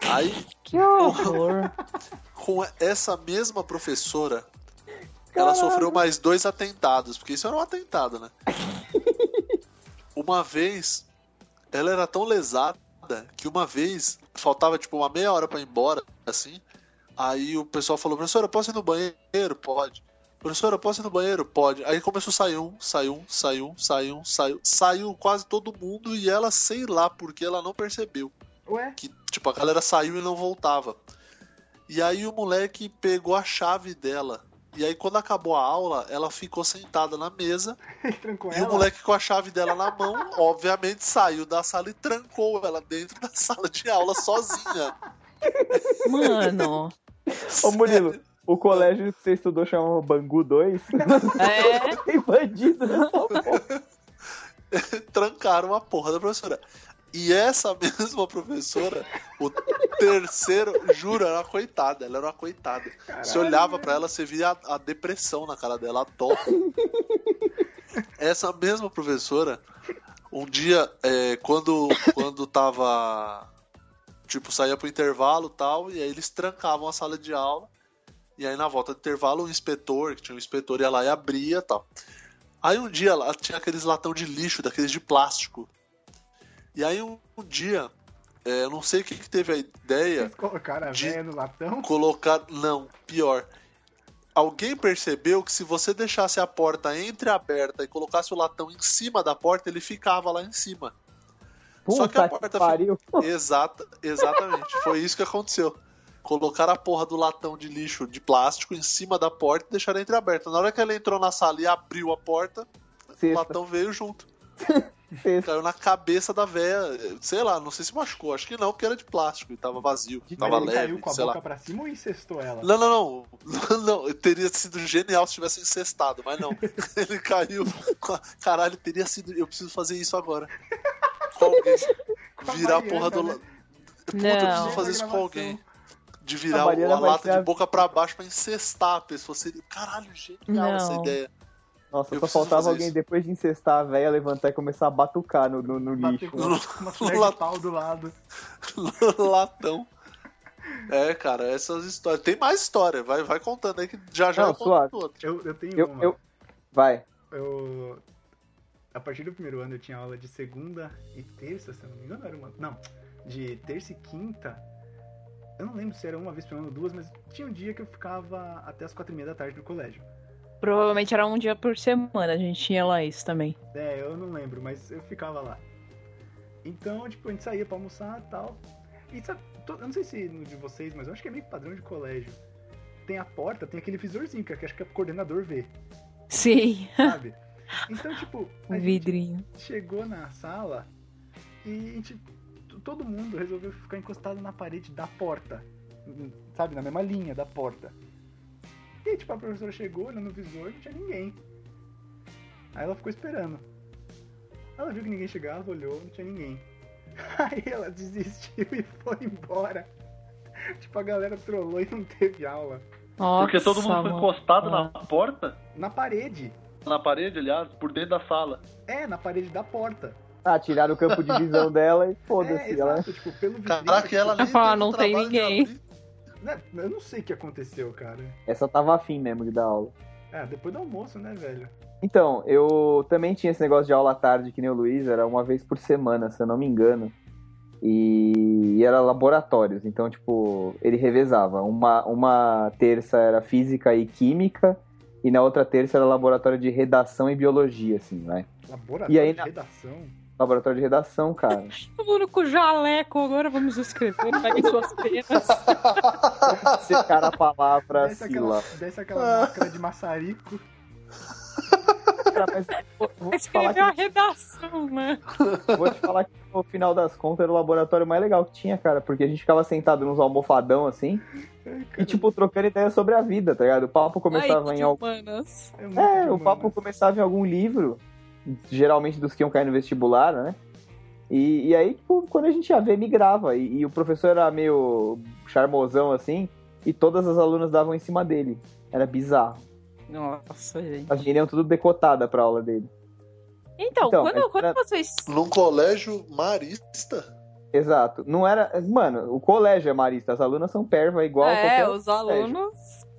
Aí, Que horror. com essa mesma professora, ela sofreu mais dois atentados, porque isso era um atentado, né? Uma vez, ela era tão lesada que uma vez faltava tipo uma meia hora pra ir embora, assim. Aí o pessoal falou: professora, posso ir no banheiro? Pode. Professora, posso ir no banheiro? Pode. Aí começou a sair um, saiu um, saiu um, saiu um, saiu. Saiu quase todo mundo e ela, sei lá porque ela não percebeu Ué? que tipo a galera saiu e não voltava. E aí o moleque pegou a chave dela. E aí quando acabou a aula, ela ficou sentada na mesa trancou e o moleque com a chave dela na mão, obviamente saiu da sala e trancou ela dentro da sala de aula sozinha. Mano. Ô, Murilo, o colégio que você estudou chamava Bangu 2? É. Tem bandido porra. Trancaram a porra da professora. E essa mesma professora, o terceiro, juro, era uma coitada. Ela era uma coitada. Você olhava pra ela, você via a, a depressão na cara dela, a dó. Essa mesma professora, um dia, é, quando, quando tava. Tipo, saía pro intervalo e tal, e aí eles trancavam a sala de aula. E aí na volta do intervalo, o inspetor, que tinha um inspetor, ia lá e abria e tal. Aí um dia lá tinha aqueles latão de lixo, daqueles de plástico. E aí um, um dia, é, eu não sei quem que teve a ideia Eles colocaram a De- no latão? colocar. Não, pior. Alguém percebeu que se você deixasse a porta entreaberta e colocasse o latão em cima da porta, ele ficava lá em cima. Só que a Puta que porta pariu. Exata, exatamente. Foi isso que aconteceu. Colocaram a porra do latão de lixo de plástico em cima da porta e deixaram entreaberta. Na hora que ela entrou na sala e abriu a porta, Sexta. latão veio junto. Sexta. Caiu na cabeça da véia. Sei lá, não sei se machucou. Acho que não, porque era de plástico e tava vazio. Mas Tava ele leve, caiu com a sei boca lá. pra cima ou incestou ela? Não, não, não. Não, teria sido genial se tivesse incestado, mas não. Ele caiu. Caralho, teria sido. Eu preciso fazer isso agora. Com alguém. Virar a porra do. né? Puta, eu Não. preciso fazer isso com alguém. De virar A a lata ser de boca pra baixo pra incestar a pessoa. Seria... Caralho, genial essa Não. ideia. Nossa, Eu só faltava alguém isso. depois de incestar a véia levantar e começar a batucar no, no, no lixo. com uma, Lá- de pau do lado. Latão. É, cara, essas histórias. Tem mais história, vai, vai contando aí que já já Não, eu conto. Eu, eu tenho Eu, uma. eu... Vai. Eu- A partir do primeiro ano eu tinha aula de segunda e terça, se eu não me engano, era uma. Não, de terça e quinta. Eu não lembro se era uma vez por ano ou duas, mas tinha um dia que eu ficava até as quatro e meia da tarde no colégio. Provavelmente era um dia por semana, a gente tinha lá isso também. É, eu não lembro, mas eu ficava lá. Então, tipo, a gente saía pra almoçar e tal. E sabe, eu não sei se no de vocês, mas eu acho que é meio padrão de colégio. Tem a porta, tem aquele visorzinho, que acho que é o coordenador vê, Sim, sabe? Então, tipo, a um gente vidrinho. chegou na sala e a gente, todo mundo resolveu ficar encostado na parede da porta. Sabe, na mesma linha da porta. E aí, tipo, a professora chegou, olhou no visor, não tinha ninguém. Aí ela ficou esperando. Ela viu que ninguém chegava, olhou, não tinha ninguém. Aí ela desistiu e foi embora. Tipo, a galera trollou e não teve aula. Nossa, Porque todo mundo foi mano. encostado Ah. na porta, Na parede. Na parede, aliás, por dentro da sala. É, na parede da porta. Ah, tiraram o campo de visão dela e É, foda-se. ela... exato, tipo, pelo. Caraca, ela tipo, ali. fala, não tem ninguém. né, Eu não sei o que aconteceu, cara. Essa tava afim mesmo de dar aula. É, depois do almoço, né, velho? Então, eu também tinha esse negócio de aula à tarde, que nem o Luiz, era uma vez por semana, se eu não me engano. E, e era laboratórios, então, tipo, ele revezava. Uma, uma terça era física e química, e na outra terça era laboratório de redação e biologia, assim, vai. Laboratório E aí, de na- redação. Laboratório de redação, cara. Todo mundo com jaleco, agora vamos escrever, peguem suas penas. Secar a palavra Desce aquela, desce aquela máscara de maçarico. Cara, mas vou, vou falar a que, redação, né? vou te falar que no final das contas era o laboratório mais legal que tinha, cara, porque a gente ficava sentado nos almofadão assim, e tipo, trocando ideia sobre a vida, tá ligado? O papo começava Ai, em algum. É, É, o papo começava em algum livro, geralmente dos que iam cair no vestibular, né? E, e aí, tipo, quando a gente ia ver, migrava. E, e o professor era meio charmosão assim, e todas as alunas davam em cima dele. Era bizarro. Nossa, gente. As meninas tudo decotada pra aula dele. Então, Então, quando, quando era- vocês. Num colégio marista? Exato. Não era. Mano, o colégio é marista, as alunas são perva igual é, qualquer os alunos.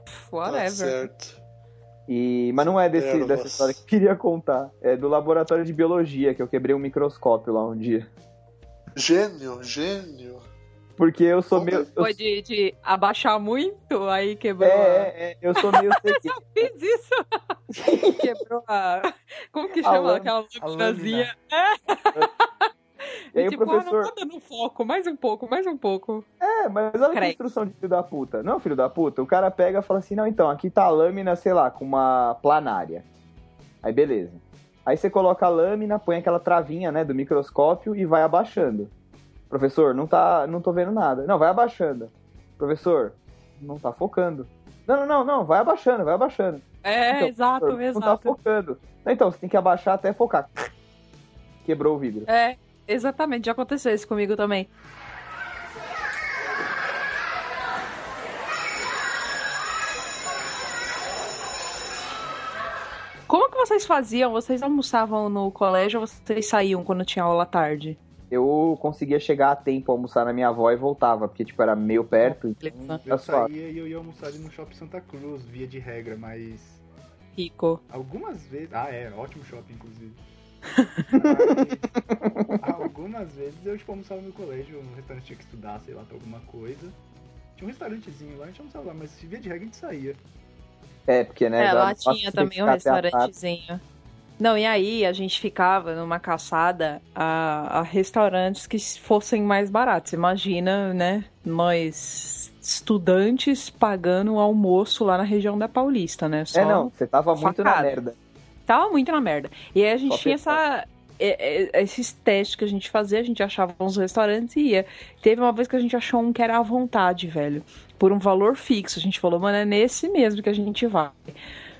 pff, Tá Whatever. certo. E, mas não é desse, dessa história que eu queria contar. É do laboratório de biologia, que eu quebrei um microscópio lá um dia. Gênio, gênio. Porque eu sou meio. Eu, Foi de, de abaixar muito, aí quebrou é, é, é, eu sou meio cegueiro. Fiz isso! quebrou a... Como que chama? lâmina. Aquela laminazinha. E aí o tipo, ah, professor. não tá dando foco, mais um pouco, mais um pouco. É, mas olha que Credo. instrução de filho da puta. Não, filho da puta. O cara pega e fala assim: não, então, aqui tá a lâmina, sei lá, com uma planária. Aí beleza. Aí você coloca a lâmina, põe aquela travinha, né, do microscópio e vai abaixando. Professor, não tá. não tô vendo nada. Não, vai abaixando. Professor, não tá focando. Não, não, não, não, vai abaixando, vai abaixando. É, Então, exato, professor, Não tá exato. focando. Não, Então, você tem que abaixar até focar. Quebrou o vidro. É, exatamente, já aconteceu isso comigo também. Como que vocês faziam? Vocês almoçavam no colégio ou vocês saíam quando tinha aula tarde? Eu conseguia chegar a tempo almoçar na minha avó e voltava, porque, tipo, era meio perto. Tá Eu saía e eu ia almoçar ali no Shopping Santa Cruz, via de regra, mas Rico. algumas vezes. Ah, é, ótimo shopping, inclusive. Mas, algumas vezes eu tipo, almoçava no colégio, no restaurante tinha que estudar, sei lá, pra alguma coisa. Tinha um restaurantezinho lá, a gente almoçava lá, mas via de regra a gente saía. É, porque, né? É, lá tinha também que um restaurantezinho. Não, e aí a gente ficava numa caçada a, a restaurantes que fossem mais baratos. Imagina, né? Nós, estudantes, pagando o almoço lá na região da Paulista, né? Só É, não, você tava muito na merda. Tava muito na merda. E aí a gente Só tinha essa. é- é- Esses testes que a gente fazia, a gente achava uns restaurantes e ia. Teve uma vez que a gente achou um que era à vontade, velho. Por um valor fixo. A gente falou, mano, é nesse mesmo que a gente vai.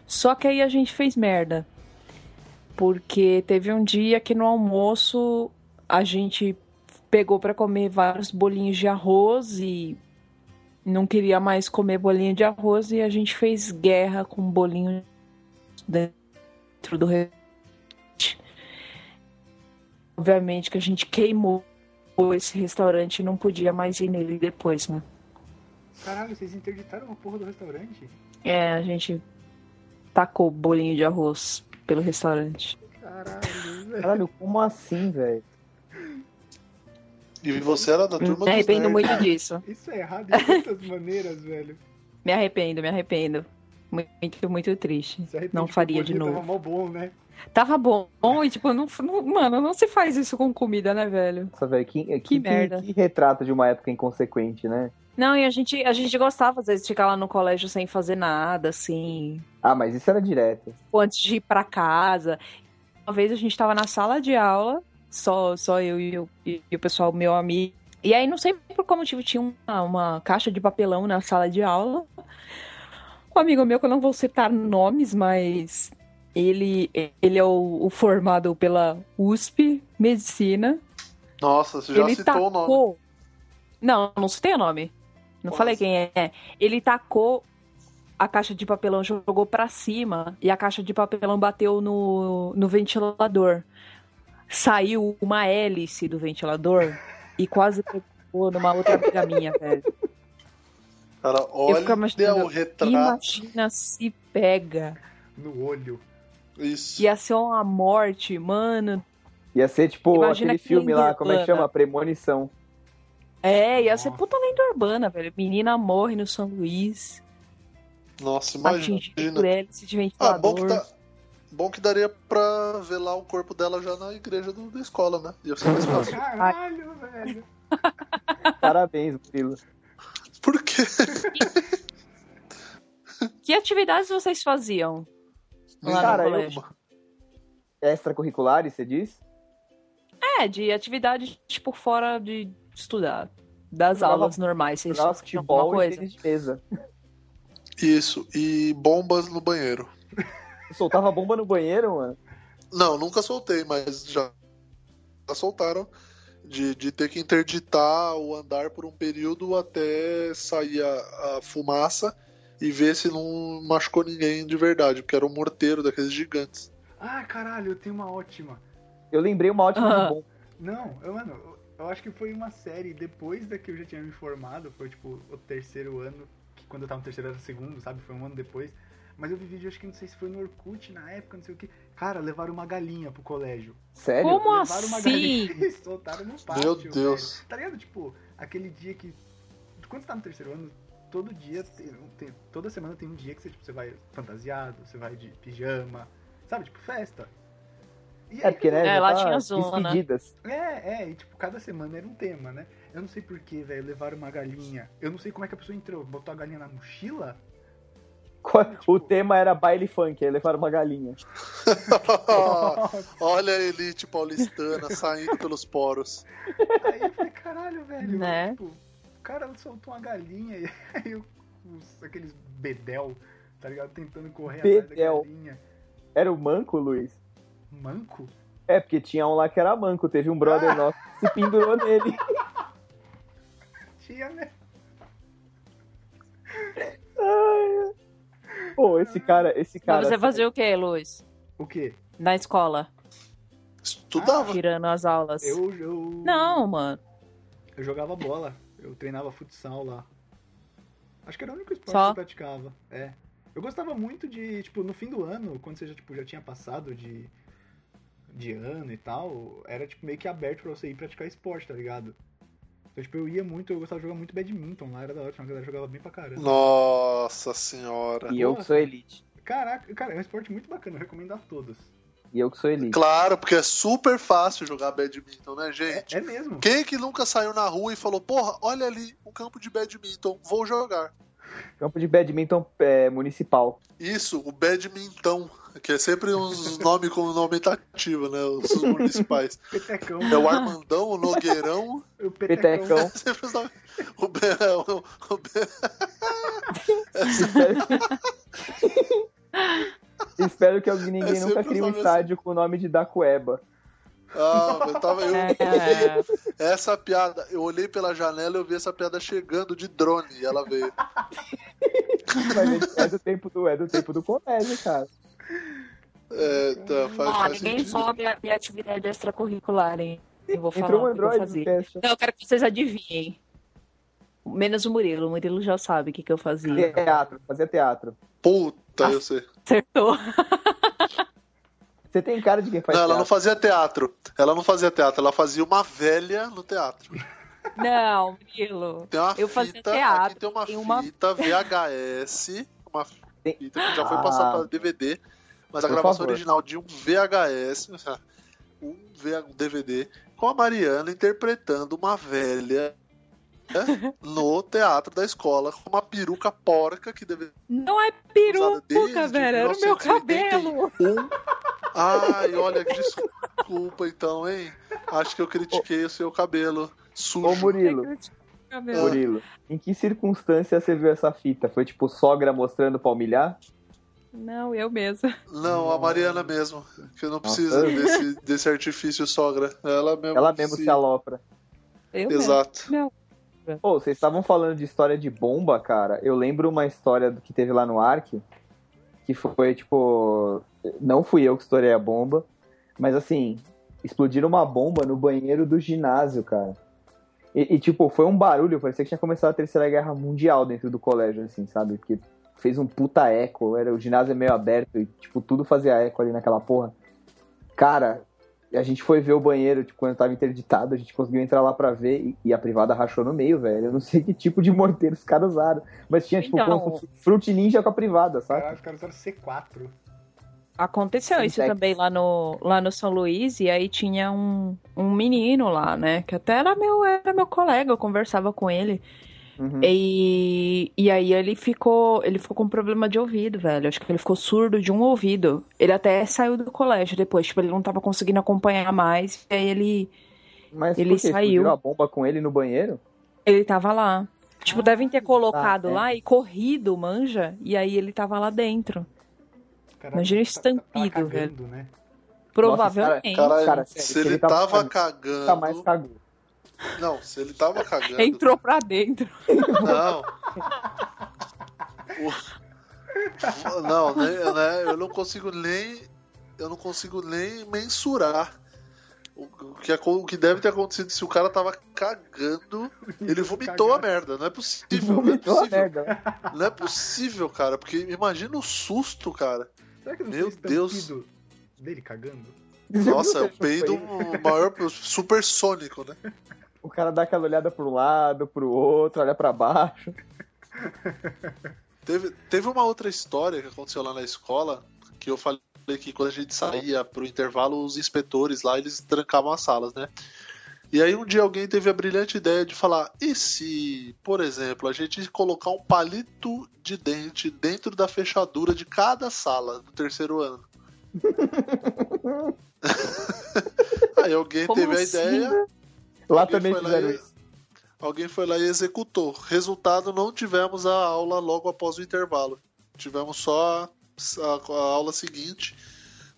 Só que aí a gente fez merda. Porque teve um dia que no almoço a gente pegou pra comer vários bolinhos de arroz e não queria mais comer bolinho de arroz e a gente fez guerra com bolinho dentro do restaurante. Obviamente que a gente queimou esse restaurante e não podia mais ir nele depois, né? Caralho, vocês interditaram a porra do restaurante? É, a gente tacou bolinho de arroz pelo restaurante. Caralho, velho. Caralho, como assim, velho? E você era da turma Me arrependo muito disso. Isso é errado de muitas maneiras, velho. Me arrependo, me arrependo. Muito, muito triste. Não que faria de novo. Tava bom, né? Tava bom e, tipo, não, não- mano, não se faz isso com comida, né, velho? Nossa, velho, que, que, que, merda. que retrato de uma época inconsequente, né? Não, e a gente, a gente gostava, às vezes, de ficar lá no colégio sem fazer nada, assim, Ah, mas isso era direto. ou antes de ir pra casa. Uma vez a gente tava na sala de aula, só, só eu e, o- e o pessoal, meu amigo. E aí, não sei por qual motivo, tinha uma, uma caixa de papelão na sala de aula. Um amigo meu, que eu não vou citar nomes, mas ele, ele é o, o formado pela USP, Medicina. Nossa, você já ele citou o nome. tacou. Não, não citei o nome. Não Como falei assim? quem é. Ele tacou a caixa de papelão, jogou pra cima e a caixa de papelão bateu no, no ventilador. Saiu uma hélice do ventilador e quase pegou numa outra amiga minha, velho. Cara, olha imaginando, o retrato. Imagina se pega. No olho. Isso. Ia ser uma morte, mano. Ia ser tipo Imagina aquele que filme lá, como é que chama? Premonição. É, ia ser puta lenda urbana, velho. Menina morre no São Luís. Nossa, atingido por imagina. hélice de Ah, ventilador. bom que, dá... bom que daria pra velar o corpo dela já na igreja do- da escola, né? Ia ser mais fácil. Caralho, velho. Parabéns, Murilo. Por quê? Que atividades vocês faziam lá Cara, no eu- colégio? Extracurriculares, você diz? É, de atividades tipo fora de estudar. Das Jogava- aulas normais. Vocês Jogava futebol e coisa? tênis de mesa. Isso, e bombas no banheiro. Eu soltava bomba no banheiro, mano. Não, nunca soltei, mas já, já soltaram de, de ter que interditar o andar por um período até sair a, a fumaça e ver se não machucou ninguém de verdade, porque era um morteiro daqueles gigantes. Ah, caralho, eu tenho uma ótima. Eu lembrei uma ótima Ah. bomba. Não, eu, mano, eu- acho que foi uma série depois da que eu já tinha me formado, foi tipo o terceiro ano, que quando eu tava no terceiro era o segundo, sabe? Foi um ano depois. Mas eu vi vídeo, acho que não sei se foi no Orkut na época, não sei o que. Cara, levaram uma galinha pro colégio. Sério? Como levaram uma assim? galinha e soltaram no pátio. Meu Deus. velho. Tá ligado? Tipo, aquele dia que. Quando você tá no terceiro ano, todo dia, tem, tem- toda semana tem um dia que você, tipo, você vai fantasiado, você vai de pijama, sabe? Tipo, festa. E É porque, né? É, lá tá tinha zona. Despedidas. é, é, e tipo, cada semana era um tema, né? Eu não sei porquê, velho, levaram uma galinha. Eu não sei como é que a pessoa entrou. Botou a galinha na mochila? Qual- Tipo- O tema era baile funk, aí levaram uma galinha. Olha a elite paulistana saindo pelos poros. Aí eu falei, caralho, velho. Né? Tipo, o cara soltou uma galinha e aí os, aqueles bedel, tá ligado? Tentando correr atrás Bedel. da galinha. Era o manco, Luiz? Manco? É, porque tinha um lá que era manco. Teve um brother Ah! nosso que se pendurou nele. Tinha, né? Pô, esse cara, esse Mas cara. você fazia o quê, Luiz? O quê? Na escola? Estudava. Tirando as aulas? Eu, eu. Não, mano. Eu jogava bola. Eu treinava futsal lá. Acho que era o único esporte Só? que eu praticava. É. Eu gostava muito de, tipo, no fim do ano, quando você já, tipo, já tinha passado de, de ano e tal, era, tipo, meio que aberto pra você ir praticar esporte, tá ligado? Então, tipo, eu ia muito, eu gostava de jogar muito badminton lá, era da ótima, a galera jogava bem pra caramba. Nossa senhora. E eu que sou elite. Caraca, cara, é um esporte muito bacana, eu recomendo a todos. E eu que sou elite. Claro, porque é super fácil jogar badminton, né, É, gente? é mesmo. Quem que nunca saiu na rua e falou, porra, olha ali, um campo de badminton, vou jogar. Campo de badminton é, municipal. Isso, o badminton. Que é sempre uns nomes com nome aumentativo, né? Os municipais. Petecão. É o Armandão, o Nogueirão. O Petecão. É sempre os nomes. O Be... o- o Be- Espero que alguém, ninguém É nunca crie um estádio com o nome de Dacueba. Ah, eu tava. Eu, É. Essa piada, eu olhei pela janela e eu vi essa piada chegando de drone e ela veio. Mas é do tempo do, é do tempo do colégio, cara. É, tá, faz, Ó, faz ninguém soube a minha atividade extracurricular, hein? Eu vou falar Entrou um o que eu Android fazia. Não, eu quero que vocês adivinhem. Menos o Murilo. O Murilo já sabe o que, que eu fazia. Teatro, fazia teatro. Puta, eu sei. Acertou. Você tem cara de quem faz Não, ela não teatro. fazia teatro. Ela não fazia teatro, ela fazia uma velha no teatro. Não, Murilo. Tem uma Eu fazia fita, teatro, aqui tem uma tem uma- fita VHS, uma fita que já foi Ah. passada para DVD, mas a Por gravação favor. original de um VHS, um V- um DVD, com a Mariana interpretando uma velha né, no teatro da escola, com uma peruca porca que deve Não é peruca, velho. Era o meu 1981. cabelo. Ai, olha, desculpa então, hein? Acho que eu critiquei o seu cabelo sujo. Ô, Murilo, Cabelo. Murilo, em que circunstância você viu essa fita? Foi tipo sogra mostrando pra humilhar? Não, eu mesma. Não, a Mariana mesmo. Que não precisa desse, desse artifício sogra. Ela mesmo. Ela mesmo se alopra. Eu. Exato. Não. Pô, vocês estavam falando de história de bomba, cara. Eu lembro uma história que teve lá no Ark, que foi tipo. Não fui eu que estourei a bomba, mas assim, explodiram uma bomba no banheiro do ginásio, cara. E, e, tipo, foi um barulho, parecia que tinha começado a Terceira Guerra Mundial dentro do colégio, assim, sabe? Porque fez um puta eco, era, o ginásio é meio aberto e, tipo, tudo fazia eco ali naquela porra. Cara, a gente foi ver o banheiro, tipo, quando tava interditado, a gente conseguiu entrar lá pra ver e, e a privada rachou no meio, velho. Eu não sei que tipo de morteiro os caras usaram, mas tinha, tipo, Então. como Fruit Ninja com a privada, sabe? Os caras usaram C4. Aconteceu isso também lá no, lá no São Luís, e aí tinha um, um menino lá, né? Que até era meu, era meu colega, eu conversava com ele. Uhum. E, e aí ele ficou, ele ficou com problema de ouvido, velho. Acho que ele ficou surdo de um ouvido. Ele até saiu do colégio depois, tipo, ele não tava conseguindo acompanhar mais. E aí ele, Mas ele saiu. Explodiram a bomba com ele no banheiro? ele tava lá. Tipo, devem ter colocado é. lá e corrido, manja. E aí ele tava lá dentro. Cara, Imagina o tá- tá- estampido, cagando, né? Provavelmente. Caralho, Cara, sério, se se ele ele tava tava cagando, cagando. Nunca mais cagou. Não, se ele tava cagando. Entrou pra dentro. Não. O- Não, né, né, eu não consigo nem. Eu não consigo nem mensurar o o que, o que deve ter acontecido se o cara tava cagando. Ele vomitou a merda. Não é possível. Não é possível, merda. não é possível, cara. Porque imagina o susto, cara. Será que não Meu Deus. dele cagando? Nossa, é o peido maior supersônico, né? O cara dá aquela olhada pro lado, pro outro, olha pra baixo. Teve, teve uma outra história que aconteceu lá na escola, que eu falei que quando a gente saía pro intervalo, os inspetores lá, eles trancavam as salas, né? E aí um dia alguém teve a brilhante ideia de falar, e se, por exemplo, a gente colocar um palito de dente dentro da fechadura de cada sala do terceiro ano? aí alguém Como teve a assim? ideia, Lá Alguém também foi lá fizeram e- isso. Alguém foi lá e executou. Resultado, não tivemos a aula logo após o intervalo. Tivemos só a, a aula seguinte,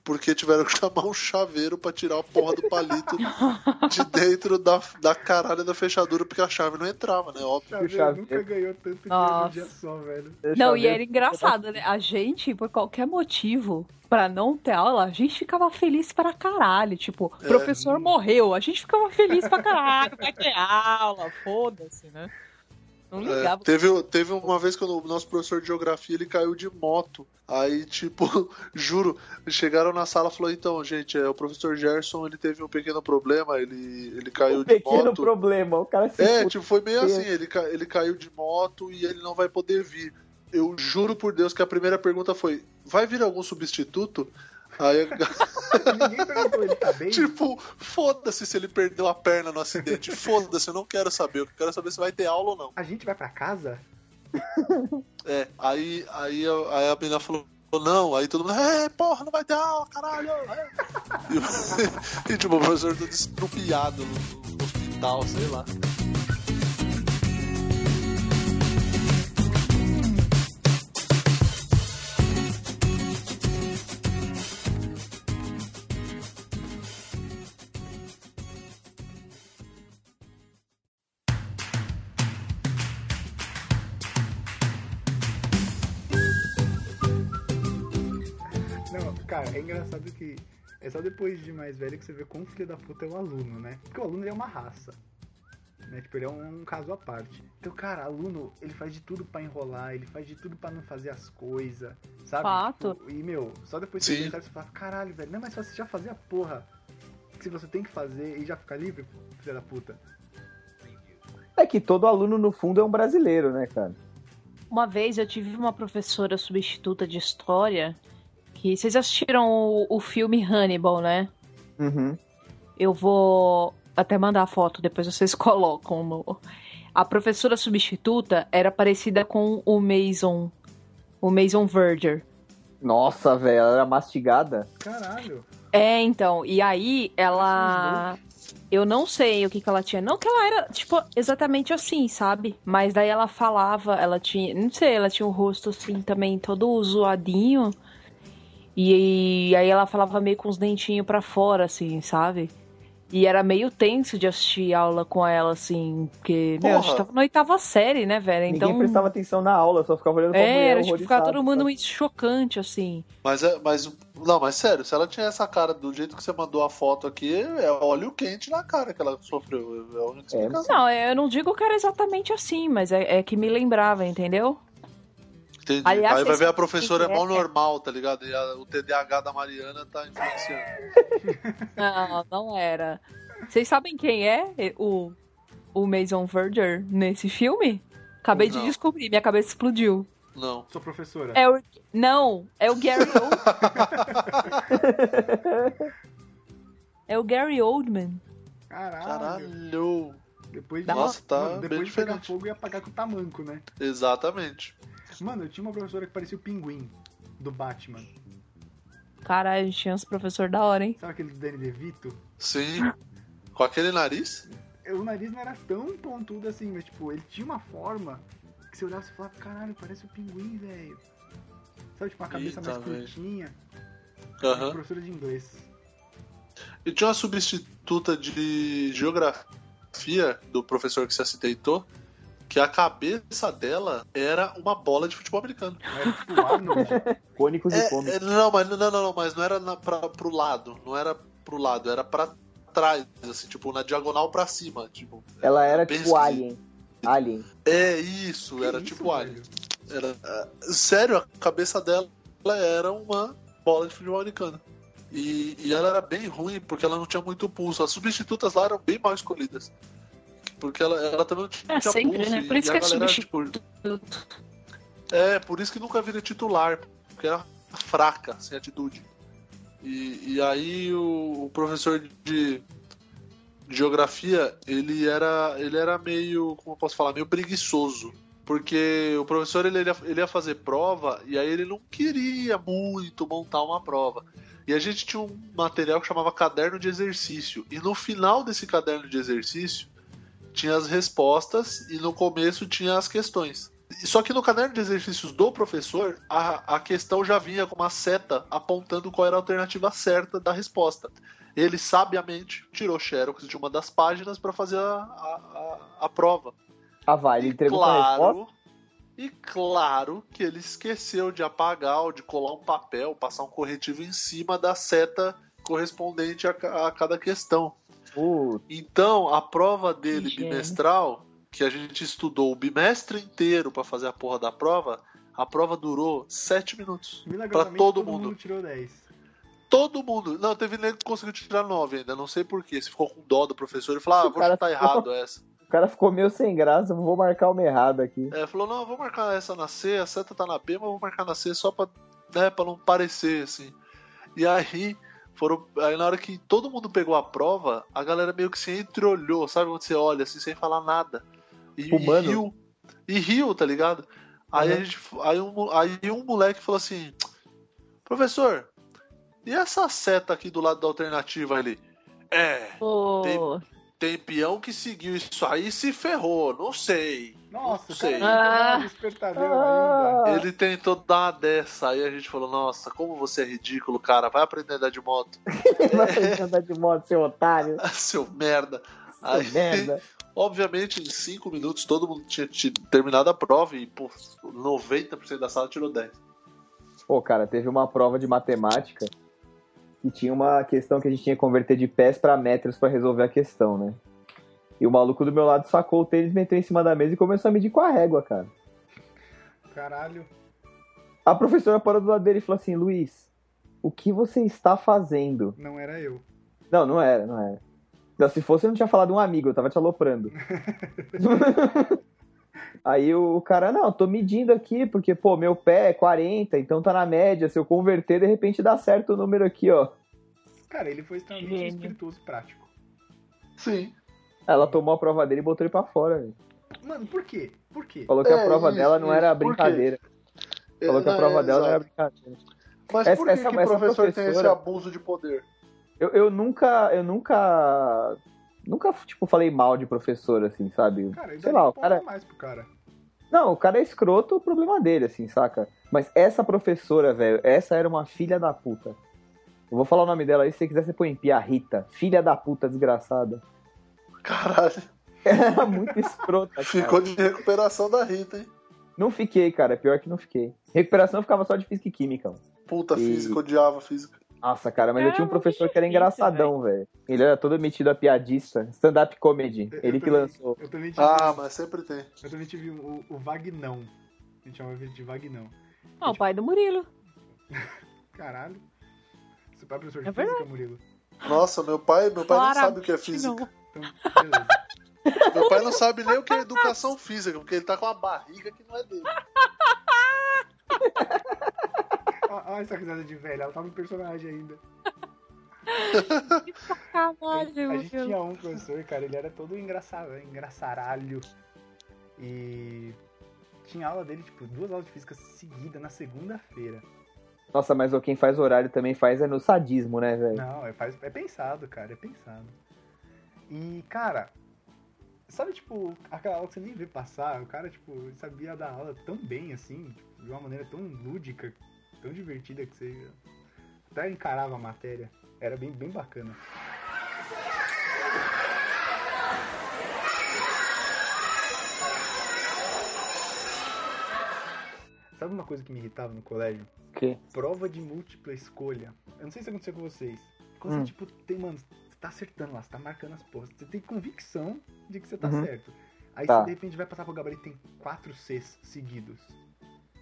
porque tiveram que chamar um chaveiro pra tirar a porra do palito de dentro da, da caralho da fechadura, porque a chave não entrava, né? Óbvio. Chaveiro chaveiro. nunca ganhou tanto dinheiro Nossa. num dia só, velho. Não, e era engraçado, né? A gente, por qualquer motivo, pra não ter aula, a gente ficava feliz pra caralho. Tipo, o É. professor morreu, a gente ficava feliz pra caralho, vai ter aula, foda-se, né? Não É, ligava. teve, teve uma vez quando o nosso professor de geografia ele caiu de moto. Aí, tipo, juro, chegaram na sala e falou: então, gente, é, o professor Gerson ele teve um pequeno problema, ele, ele caiu Um de pequeno moto. problema, o cara se É, tipo, foi meio assim, ele, ele caiu de moto e ele não vai poder vir. Eu juro por Deus que a primeira pergunta foi, vai vir algum substituto? Aí, Ninguém perguntou, ele tá bem? tipo, foda-se se ele perdeu a perna no acidente, foda-se, eu não quero saber, eu quero saber se vai ter aula ou não. A gente vai pra casa? É, aí, aí, a- aí a menina falou não, aí todo mundo, é, porra, não vai ter aula, caralho. é." E, e, tipo, o professor todo estrupiado no, no hospital, sei lá. É só depois de mais velho que você vê quão filho da puta é o aluno, né? Porque o aluno ele é uma raça. Né? Tipo, ele é um, um caso à parte. Então, cara, aluno, ele faz de tudo pra enrolar, ele faz de tudo pra não fazer as coisas, sabe? Fato. Tipo, e, meu, só depois que você você fala, caralho, velho, não é mais fácil você já fazer a porra que você tem que fazer e já ficar livre, filho da puta. É que todo aluno, no fundo, é um brasileiro, né, cara? Uma vez eu tive uma professora substituta de história que vocês assistiram o, o filme Hannibal, né? Uhum. Eu vou até mandar a foto, depois vocês colocam no. A professora substituta era parecida com o Mason. O Mason Verger. Nossa, velho, ela era mastigada. Caralho. É, então. E aí ela. Eu não sei o que, que ela tinha. Não que ela era, tipo, exatamente assim, sabe? Mas daí ela falava, ela tinha. Não sei, ela tinha o rosto assim também todo zoadinho. E, aí ela falava meio com os dentinhos pra fora, assim, sabe? E era meio tenso de assistir aula com ela, assim, porque, meu, a gente Porra. tava na oitava série, né, velho? Então. Ninguém prestava atenção na aula, só ficava olhando pra mulher É, era tipo, ficar todo mundo sabe? muito chocante, assim. Mas, é, mas, não, mas sério, se ela tinha essa cara do jeito que você mandou a foto aqui, é óleo quente na cara que ela sofreu. É a única É. explicação. Não, eu não digo que era exatamente assim, mas é, é que me lembrava, entendeu? Entendi. Aliás, Aí vai ver a professora é quem que mal é? normal, tá ligado? E a- o TDAH da Mariana tá influenciando. Não, não era. Vocês sabem quem é o, o Mason Verger nesse filme? Acabei de Não. descobrir, minha cabeça explodiu. Não. Sou professora. É o. Não, é o Gary Oldman. é o Gary Oldman. Caralho. Caralho. Depois de, Nossa, tá mano, bem depois de pegar fogo ia apagar com o tamanco, né? Exatamente. Mano, eu tinha uma professora que parecia o pinguim do Batman. Caralho, a gente tinha uns professor da hora, hein? Sabe aquele do Danny DeVito? Sim. Com aquele nariz? O nariz não era tão pontudo assim, mas tipo, ele tinha uma forma que você olhava e falava, caralho, parece o pinguim, velho. Sabe, tipo, uma cabeça Eita, mais curtinha. Aham. Professora de inglês. E tinha uma substituta de geografia do professor que você aceitou, que a cabeça dela era uma bola de futebol americano. Era tipo. Cônicos e É, cômicos. é, não, mas não, não, não, mas não era na, pra, pro lado, não era pro lado, era pra trás, assim, tipo, na diagonal pra cima, tipo. Ela era tipo esquisito. Alien. Alien. É isso, Que era isso, tipo velho? alien. Era, sério, a cabeça dela era uma bola de futebol americano. E, e ela era bem ruim porque ela não tinha muito pulso. As substitutas lá eram bem mal escolhidas. Porque ela, ela também não tinha É, sempre, pulso. né? e- Por isso que é substituto. tipo, É, por isso que nunca vira titular, porque era fraca, sem atitude. E, e aí o, o professor de, de geografia, ele era, ele era meio, como eu posso falar, meio preguiçoso. Porque o professor ele, ele ia fazer prova e aí ele não queria muito montar uma prova. E a gente tinha um material que chamava caderno de exercício. E no final desse caderno de exercício tinha as respostas e no começo tinha as questões. Só que no caderno de exercícios do professor, a, a questão já vinha com uma seta apontando qual era a alternativa certa da resposta. Ele sabiamente tirou xerox de uma das páginas para fazer a, a, a, a prova. Ah, vai, ele E entregou com a resposta. Claro, e claro que ele esqueceu de apagar ou de colar um papel, passar um corretivo em cima da seta correspondente a, a cada questão. Putz, Então, a prova dele bimestral, que a gente estudou o bimestre inteiro pra fazer a porra da prova, a prova durou sete minutos. Milagrosamente, Pra todo todo mundo. mundo tirou 10. Todo mundo. Não, teve nego que conseguiu tirar nove ainda. Não sei porquê. Se ficou com dó do professor e falou: ah, vou cara chutar errado essa. O cara ficou meio sem graça, vou marcar uma errada aqui. É, falou: não, eu vou marcar essa na C, a seta tá na B, mas eu vou marcar na C só pra, né, pra não parecer assim. E aí. Foram, aí na hora que todo mundo pegou a prova, a galera meio que se entreolhou, sabe quando você olha assim sem falar nada? E, e riu. E riu, tá ligado? Aí, Uhum. a gente, aí, um, aí um moleque falou assim: Professor, e essa seta aqui do lado da alternativa ali? É, Ô, tem peão que seguiu isso aí e se ferrou, não sei. Nossa, Não sei. cara Ah. ah. ainda. Ele tentou dar uma dessa, aí a gente falou, nossa, como você é ridículo, cara, vai aprender a andar de moto. não tem andar de moto, seu otário. Seu merda. Seu Aí, merda. obviamente, em 5 minutos todo mundo tinha, terminado a prova e, pô, 90% da sala tirou 10. Pô, cara, teve uma prova de matemática que tinha uma questão que a gente tinha que converter de pés pra metros pra resolver a questão, né? E o maluco do meu lado sacou o tênis, meteu em cima da mesa e começou a medir com a régua, cara. Caralho. A professora parou do lado dele e falou assim: Luiz, o que você está fazendo? Não era eu. Não, não era, não era. Se fosse, eu não tinha falado um amigo, eu tava te aloprando. Aí o cara, não, tô medindo aqui, porque, pô, meu pé é 40, então tá na média. Se eu converter, de repente dá certo o número aqui, ó. Cara, ele foi extremamente Gênio. espirituoso e prático. Sim. Ela tomou a prova dele e botou ele pra fora, velho. Mano, por quê? Por quê? Falou que É, a prova isso, dela não era isso. Quê? brincadeira. Falou que a É, prova é, dela não era brincadeira. Mas Essa- por que, essa- que o professor tem esse abuso de poder? Eu, eu nunca, eu nunca, nunca, tipo, falei mal de professor, assim, sabe? Cara, Sei lá, o cara, mais pro cara. Não, o cara é escroto, o problema dele, assim, saca? Mas essa professora, velho, essa era uma filha da puta. Eu vou falar o nome dela aí, se você quiser você põe em Pia Rita. Filha da puta desgraçada. Caralho, Era muito escrota, cara. ficou de recuperação da Rita, hein? Não fiquei, cara. Pior que não fiquei. Recuperação ficava só de física e química. mano. Puta E- física, odiava física. Nossa, cara, mas eu tinha um professor que era engraçadão, velho. Ele era todo metido a piadista. Stand-up comedy. Eu- Ele eu que também- lançou. Eu também tive, Ah, mas sempre tem. eu também tive o, o Vagnão. A gente chamava ele de Vagnão. ah, o pai do Murilo. Caralho. Seu pai é professor de É física, Murilo? Nossa, meu pai, meu pai não sabe o que é não. física. Então, beleza. Meu pai não sabe nem o que é educação física, porque ele tá com uma barriga que não é dele. Olha essa risada de velha, ela tá no personagem ainda. Que sacanagem, A gente Murilo. tinha um professor, cara, ele era todo engraçado, engraçaralho. E tinha aula dele, tipo, duas aulas de física seguidas na segunda-feira. Nossa, mas o quem faz horário também faz é no sadismo, né, velho? Não, é, faz- é pensado, cara, é pensado. E, cara, sabe, tipo, aquela aula que você nem vê passar, o cara, tipo, sabia dar aula tão bem, assim, tipo, de uma maneira tão lúdica, tão divertida que você até encarava a matéria. Era bem, bem bacana. Sabe uma coisa que me irritava no colégio? O quê? prova de múltipla escolha. Eu não sei se aconteceu com vocês. Quando Hum. você, tipo, tem, mano, você tá acertando lá, você tá marcando as porras. Você tem convicção de que você tá Uhum. certo. Aí Tá. você de repente vai passar pro gabarito e tem quatro Cs seguidos.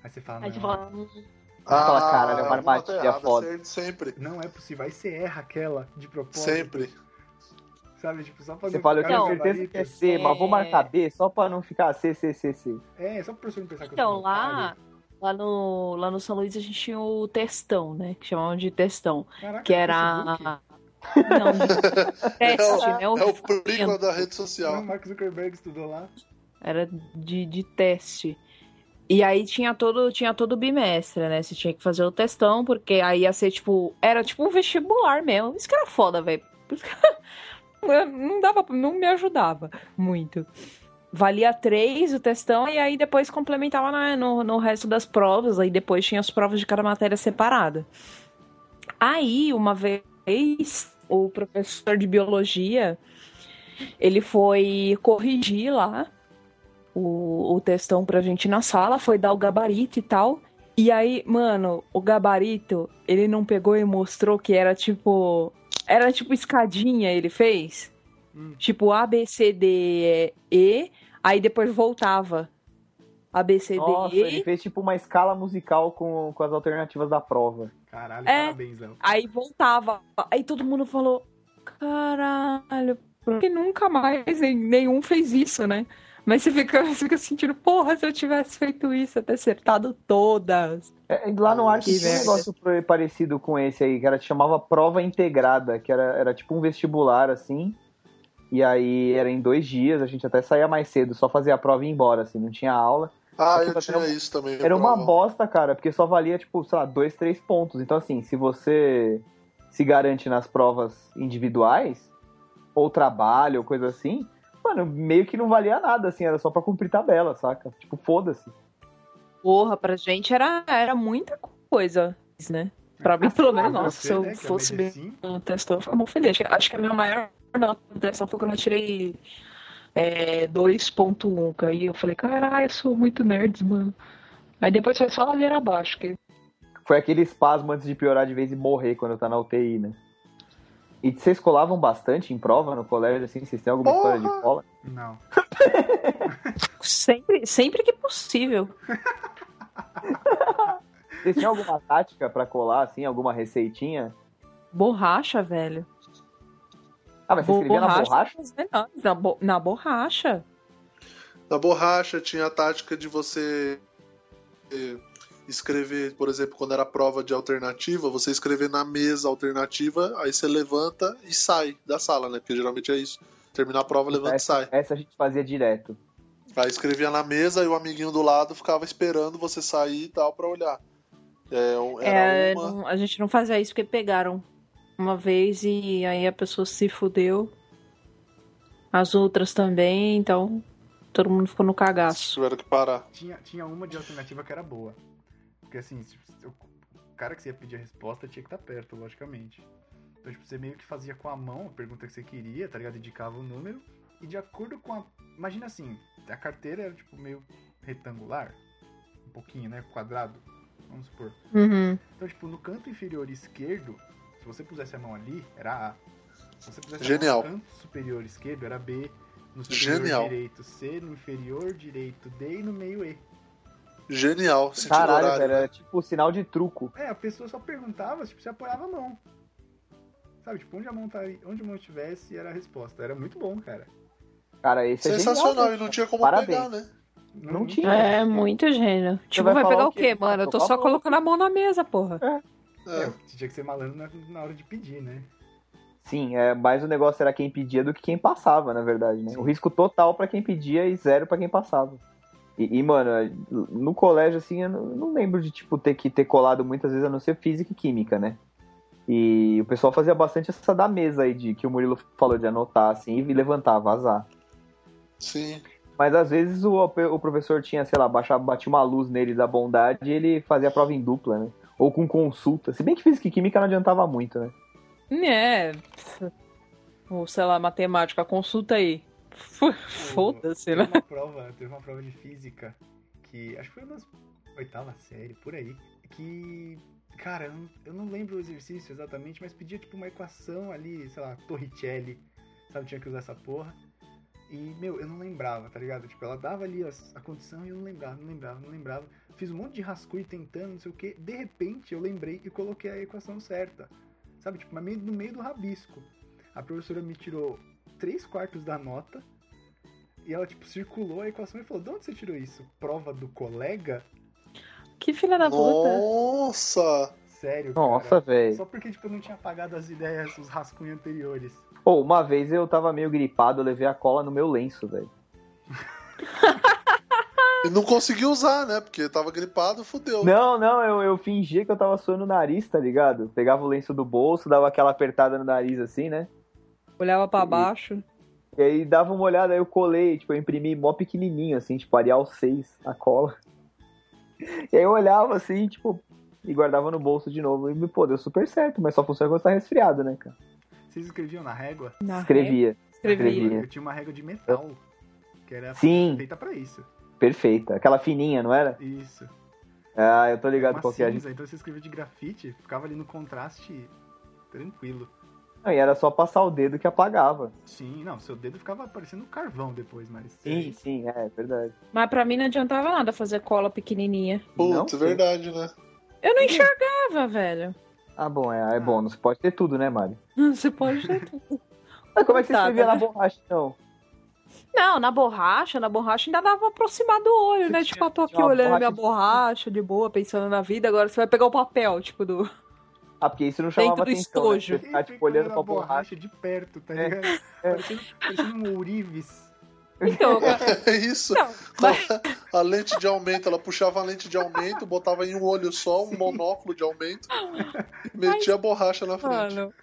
Aí você fala, não, fala, hum, Fala, caralho, é uma alguma armadilha errada, foda. sempre- não é possível. Aí você erra aquela de propósito. Sempre. Sabe, tipo, só pra Você não fala, eu tenho certeza que é C, mas vou É. marcar B só pra não ficar C, C, C, C. É, só pro professor não pensar que eu Então, sou lá, lá, no, lá no São Luís a gente tinha o textão, né? Que chamavam de textão. Caraca, Que no era. Não, teste, né? É o O príncipe da rede O social. Mark Zuckerberg estudou lá. Era de, de teste. E aí tinha todo, tinha todo bimestre, né? Você tinha que fazer o testão, porque aí ia ser tipo. Era tipo um vestibular mesmo. Isso que era foda, velho. Não dava, não me ajudava muito. Valia três o testão e aí depois complementava na- no, no resto das provas. Aí depois tinha as provas de cada matéria separada. Aí, uma vez, o professor de biologia ele foi corrigir lá o, o textão pra gente na sala, foi dar o gabarito e tal. E aí, mano, o gabarito, ele não pegou e mostrou que era tipo. Era tipo escadinha, ele fez. Hum. Tipo A, B, C, D, E. Aí depois voltava. A, B, C, D, Nossa, E. ele fez tipo uma escala musical com, com as alternativas da prova. Caralho, É. parabéns, Léo. Aí voltava. Aí todo mundo falou: caralho, por que nunca mais nenhum fez isso, né? Mas você fica, você fica sentindo, porra, se eu tivesse feito isso, eu ter acertado todas. É, lá no Arte Que tinha um negócio parecido com esse aí, que era, chamava prova integrada, que era, era tipo um vestibular, assim. E aí era em dois dias, a gente até saía mais cedo, só fazia a prova e ia embora, assim, não tinha aula. Ah, eu tinha era- isso também. Era uma prova. bosta, cara, porque só valia, tipo, sei lá, dois, três pontos. Então, assim, se você se garante nas provas individuais, ou trabalho, ou coisa assim, mano, meio que não valia nada, assim, era só pra cumprir tabela, saca? Tipo, foda-se. Porra, pra gente era, era muita coisa, né? Pra mim, pelo menos, nossa, você, se eu né, é fosse bem medicina. no testão, eu ficava muito feliz. Acho que a minha maior nota do testão foi quando eu tirei é, 2.1, que aí eu falei, caralho, eu sou muito nerd, mano. Aí depois foi só ladeira abaixo, que Foi aquele espasmo antes de piorar de vez e morrer quando tá na UTI, né? E vocês colavam bastante em prova no colégio, assim? Vocês têm alguma Porra! história de cola? Não. sempre, sempre que possível. Vocês tinham alguma tática pra colar, assim? Alguma receitinha? Borracha, velho. Ah, mas você escrevia na borracha? melhores, Na, bo- na borracha. Na borracha tinha a tática de você eh, escrever, por exemplo, quando era prova de alternativa, você escrever na mesa alternativa, aí você levanta e sai da sala, né? Porque geralmente é isso. Terminar a prova, levanta e sai. Essa a gente fazia direto. Aí escrevia na mesa e o amiguinho do lado ficava esperando você sair e tal pra olhar. É, era É, uma. não- a gente não fazia isso porque pegaram uma vez e aí a pessoa se fudeu. As outras também, então todo mundo ficou no cagaço. Tiveram que parar. Tinha, tinha uma de alternativa que era boa. Porque assim, se- se o cara que você ia pedir a resposta tinha que estar perto, logicamente. Então, tipo, você meio que fazia com a mão a pergunta que você queria, tá ligado? Indicava o número. E de acordo com a. Imagina assim, a carteira era tipo meio retangular. Um pouquinho, né? Quadrado. Vamos supor. Uhum. Então, tipo, no canto inferior esquerdo, se você pusesse a mão ali, era A. Se você pusesse Genial. a mão no canto superior esquerdo, era B. No superior Genial. direito, C. No inferior direito, D. E no meio, E. Genial. Caralho, horário. velho, né? era tipo sinal de truco. É, a pessoa só perguntava, tipo, você apoiava a mão. Sabe, tipo, onde a mão, tá, onde a mão estivesse era a resposta. Era muito bom, cara. Cara, esse é Sensacional, genial, e não tinha como Parabéns. pegar, né? Não tinha. É, muito gênio. Tipo, vai vai, pegar o quê? quê, mano? Eu tô só colocando a mão na mesa, porra. É. É, tinha que ser malandro na, na hora de pedir, né? Sim, é, mais o negócio era quem pedia do que quem passava, na verdade, né? O risco total pra quem pedia e zero pra quem passava. E, e, mano, no colégio, assim, eu não, não lembro de, tipo, ter que ter colado muitas vezes, a não ser física e química, né? E o pessoal fazia bastante essa da mesa aí, de que o Murilo falou de anotar, assim, e levantar, vazar. Sim. Mas às vezes o, o professor tinha, sei lá, baixava, batia uma luz nele da bondade e ele fazia a prova em dupla, né? Ou com consulta. Se bem que física e química não adiantava muito, né? É. Ou sei lá, matemática, consulta aí. Foda-se, né? uma prova, teve uma prova de física que acho que foi na oitava série, por aí, que, cara, eu não, eu não lembro o exercício exatamente, mas pedia tipo uma equação ali, sei lá, Torricelli, sabe, tinha que usar essa porra. E, meu, eu não lembrava, tá ligado? Tipo, ela dava ali a, condição e eu não lembrava, não lembrava, não lembrava. Fiz um monte de rascunho tentando, não sei o que. De repente eu lembrei e coloquei a equação certa. Sabe, tipo, no meio do rabisco. A professora me tirou três quartos da nota e ela, tipo, circulou a equação e falou: De onde você tirou isso? Prova do colega? Que filha da puta. Nossa! Sério, Nossa, velho. Só porque, tipo, eu não tinha apagado as ideias, os rascunhos anteriores. Pô, uma vez eu tava meio gripado, eu levei a cola no meu lenço, velho. E não conseguiu usar, né? Porque tava gripado, fudeu. Não, não, eu, eu fingia que eu tava suando o nariz, tá ligado? Pegava o lenço do bolso, dava aquela apertada no nariz assim, né? Olhava pra baixo. E aí dava uma olhada, aí eu colei, tipo, eu imprimi mó pequenininho, assim, tipo, Arial 6, a cola. E aí eu olhava assim, tipo, e guardava no bolso de novo. E, pô, deu super certo, mas só funciona quando você tá resfriado, né, cara? Vocês escreviam na régua? Na Escrevia. régua, Escrevia. Escrevia. Eu tinha uma régua de metal. Que era Sim. feita pra isso. Perfeita. Aquela fininha, não era? Isso. Ah, eu tô ligado qual que é. então você escrevia de grafite, ficava ali no contraste tranquilo. Não, e era só passar o dedo que apagava. Sim, não, seu dedo ficava parecendo carvão depois, mas. Sim, sim, é verdade. Mas pra mim não adiantava nada fazer cola pequenininha. Putz, Não? verdade, né? Eu não enxergava, velho. Ah, bom, é, é bom, não se pode ter tudo, né, Mari? Você pode ter tudo. Mas como é que você escrevia na né? borracha, então? Não, na borracha, na borracha ainda dava pra aproximar do olho, Você né? tinha- Tipo, eu tô aqui olhando minha borracha de boa, pensando na vida, agora você vai pegar o papel, tipo, do. Ah, porque isso não chamava Dentro do atenção, estojo. né? Você ficar, tipo, olhando pra a borracha. de perto, tá É, ligado? Parecendo, parecendo um ourives. Então, É isso. não, mas, A lente de aumento, ela puxava a lente de aumento, botava em um olho só, um monóculo de aumento, e metia a borracha na frente. mano,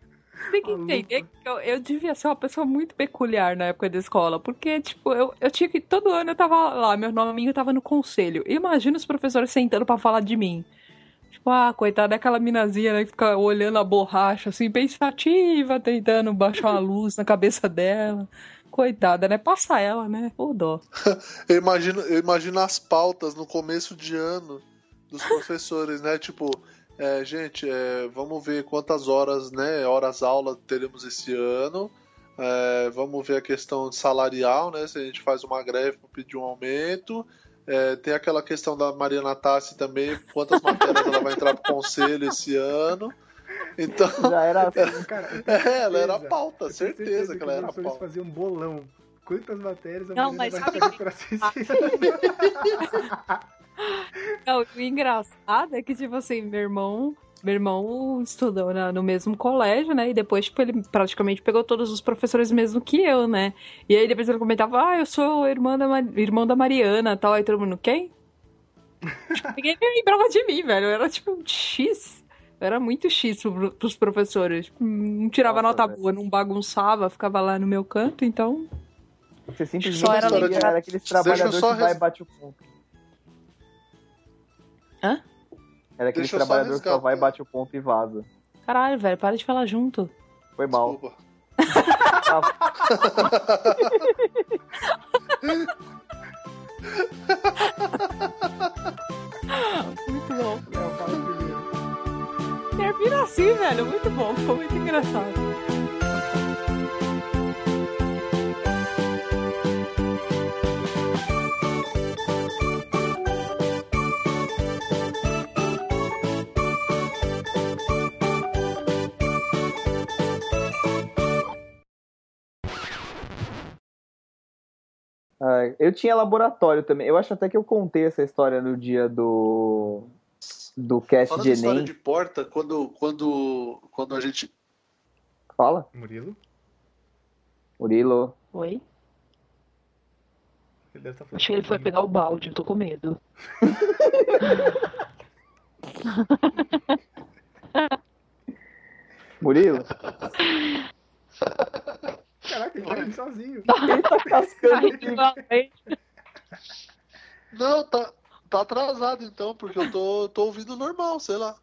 tem que entender que eu, eu devia ser uma pessoa muito peculiar na época da escola, porque, tipo, eu, eu tinha que. Todo ano eu tava lá, meu nominho tava no conselho. Imagina os professores sentando pra falar de mim. Tipo, ah, coitada daquela minazinha, né, que fica olhando a borracha, assim, pensativa, tentando baixar uma luz na cabeça dela. Coitada, né? Passa ela, né? Ô dó. Eu imagino, eu imagino as pautas no começo de ano dos professores, né? Tipo, é, gente, é, vamos ver quantas horas, né? Horas aula teremos esse ano. É, vamos ver a questão salarial, né? Se a gente faz uma greve para pedir um aumento. É, tem aquela questão da Mariana Tassi também, quantas matérias ela vai entrar pro conselho esse ano. Então, Já era assim. Cara, é, ela era a certeza- pauta, tenho certeza que ela era pauta. faziam um bolão. Quantas matérias a Não, mas vai sabe fazer que- pra? Não, o engraçado é que, tipo assim, meu irmão. Meu irmão estudou na- no mesmo colégio, né? E depois, tipo, ele praticamente pegou todos os professores mesmo que eu, né? E aí depois ele comentava, ah, eu sou irmã da, irmão da Mariana e tal. Aí todo mundo, quem? tipo, ninguém nem lembrava de mim, velho. Eu era tipo um X. Eu era muito X pro, pros professores. Tipo, não tirava Nossa, nota velho. boa, não bagunçava, ficava lá no meu canto, então. Você simplesmente Só era era, lembrado. aquele Deixa eu trabalhador só que vai e bate o ponto. Hã? Era aquele Deixa eu trabalhador que só vai, bate o ponto e vaza. Caralho, velho, para de falar junto. Foi mal. Desculpa. Muito bom. Léo, fala primeiro. Termina assim, velho. Muito bom, ficou muito engraçado. Eu tinha laboratório também. Eu acho até que eu contei essa história no dia do do cast Falando de de história Enem. de porta, quando, quando, quando a gente. Fala, Murilo? Murilo. Oi? Ele deve estar falando. Acho que ele foi pegar o balde, eu tô com medo. Murilo? Caraca, ele tá indo sozinho. Ele tá cascando aqui. Não, tá, tá atrasado então, porque eu tô, tô ouvindo normal, sei lá.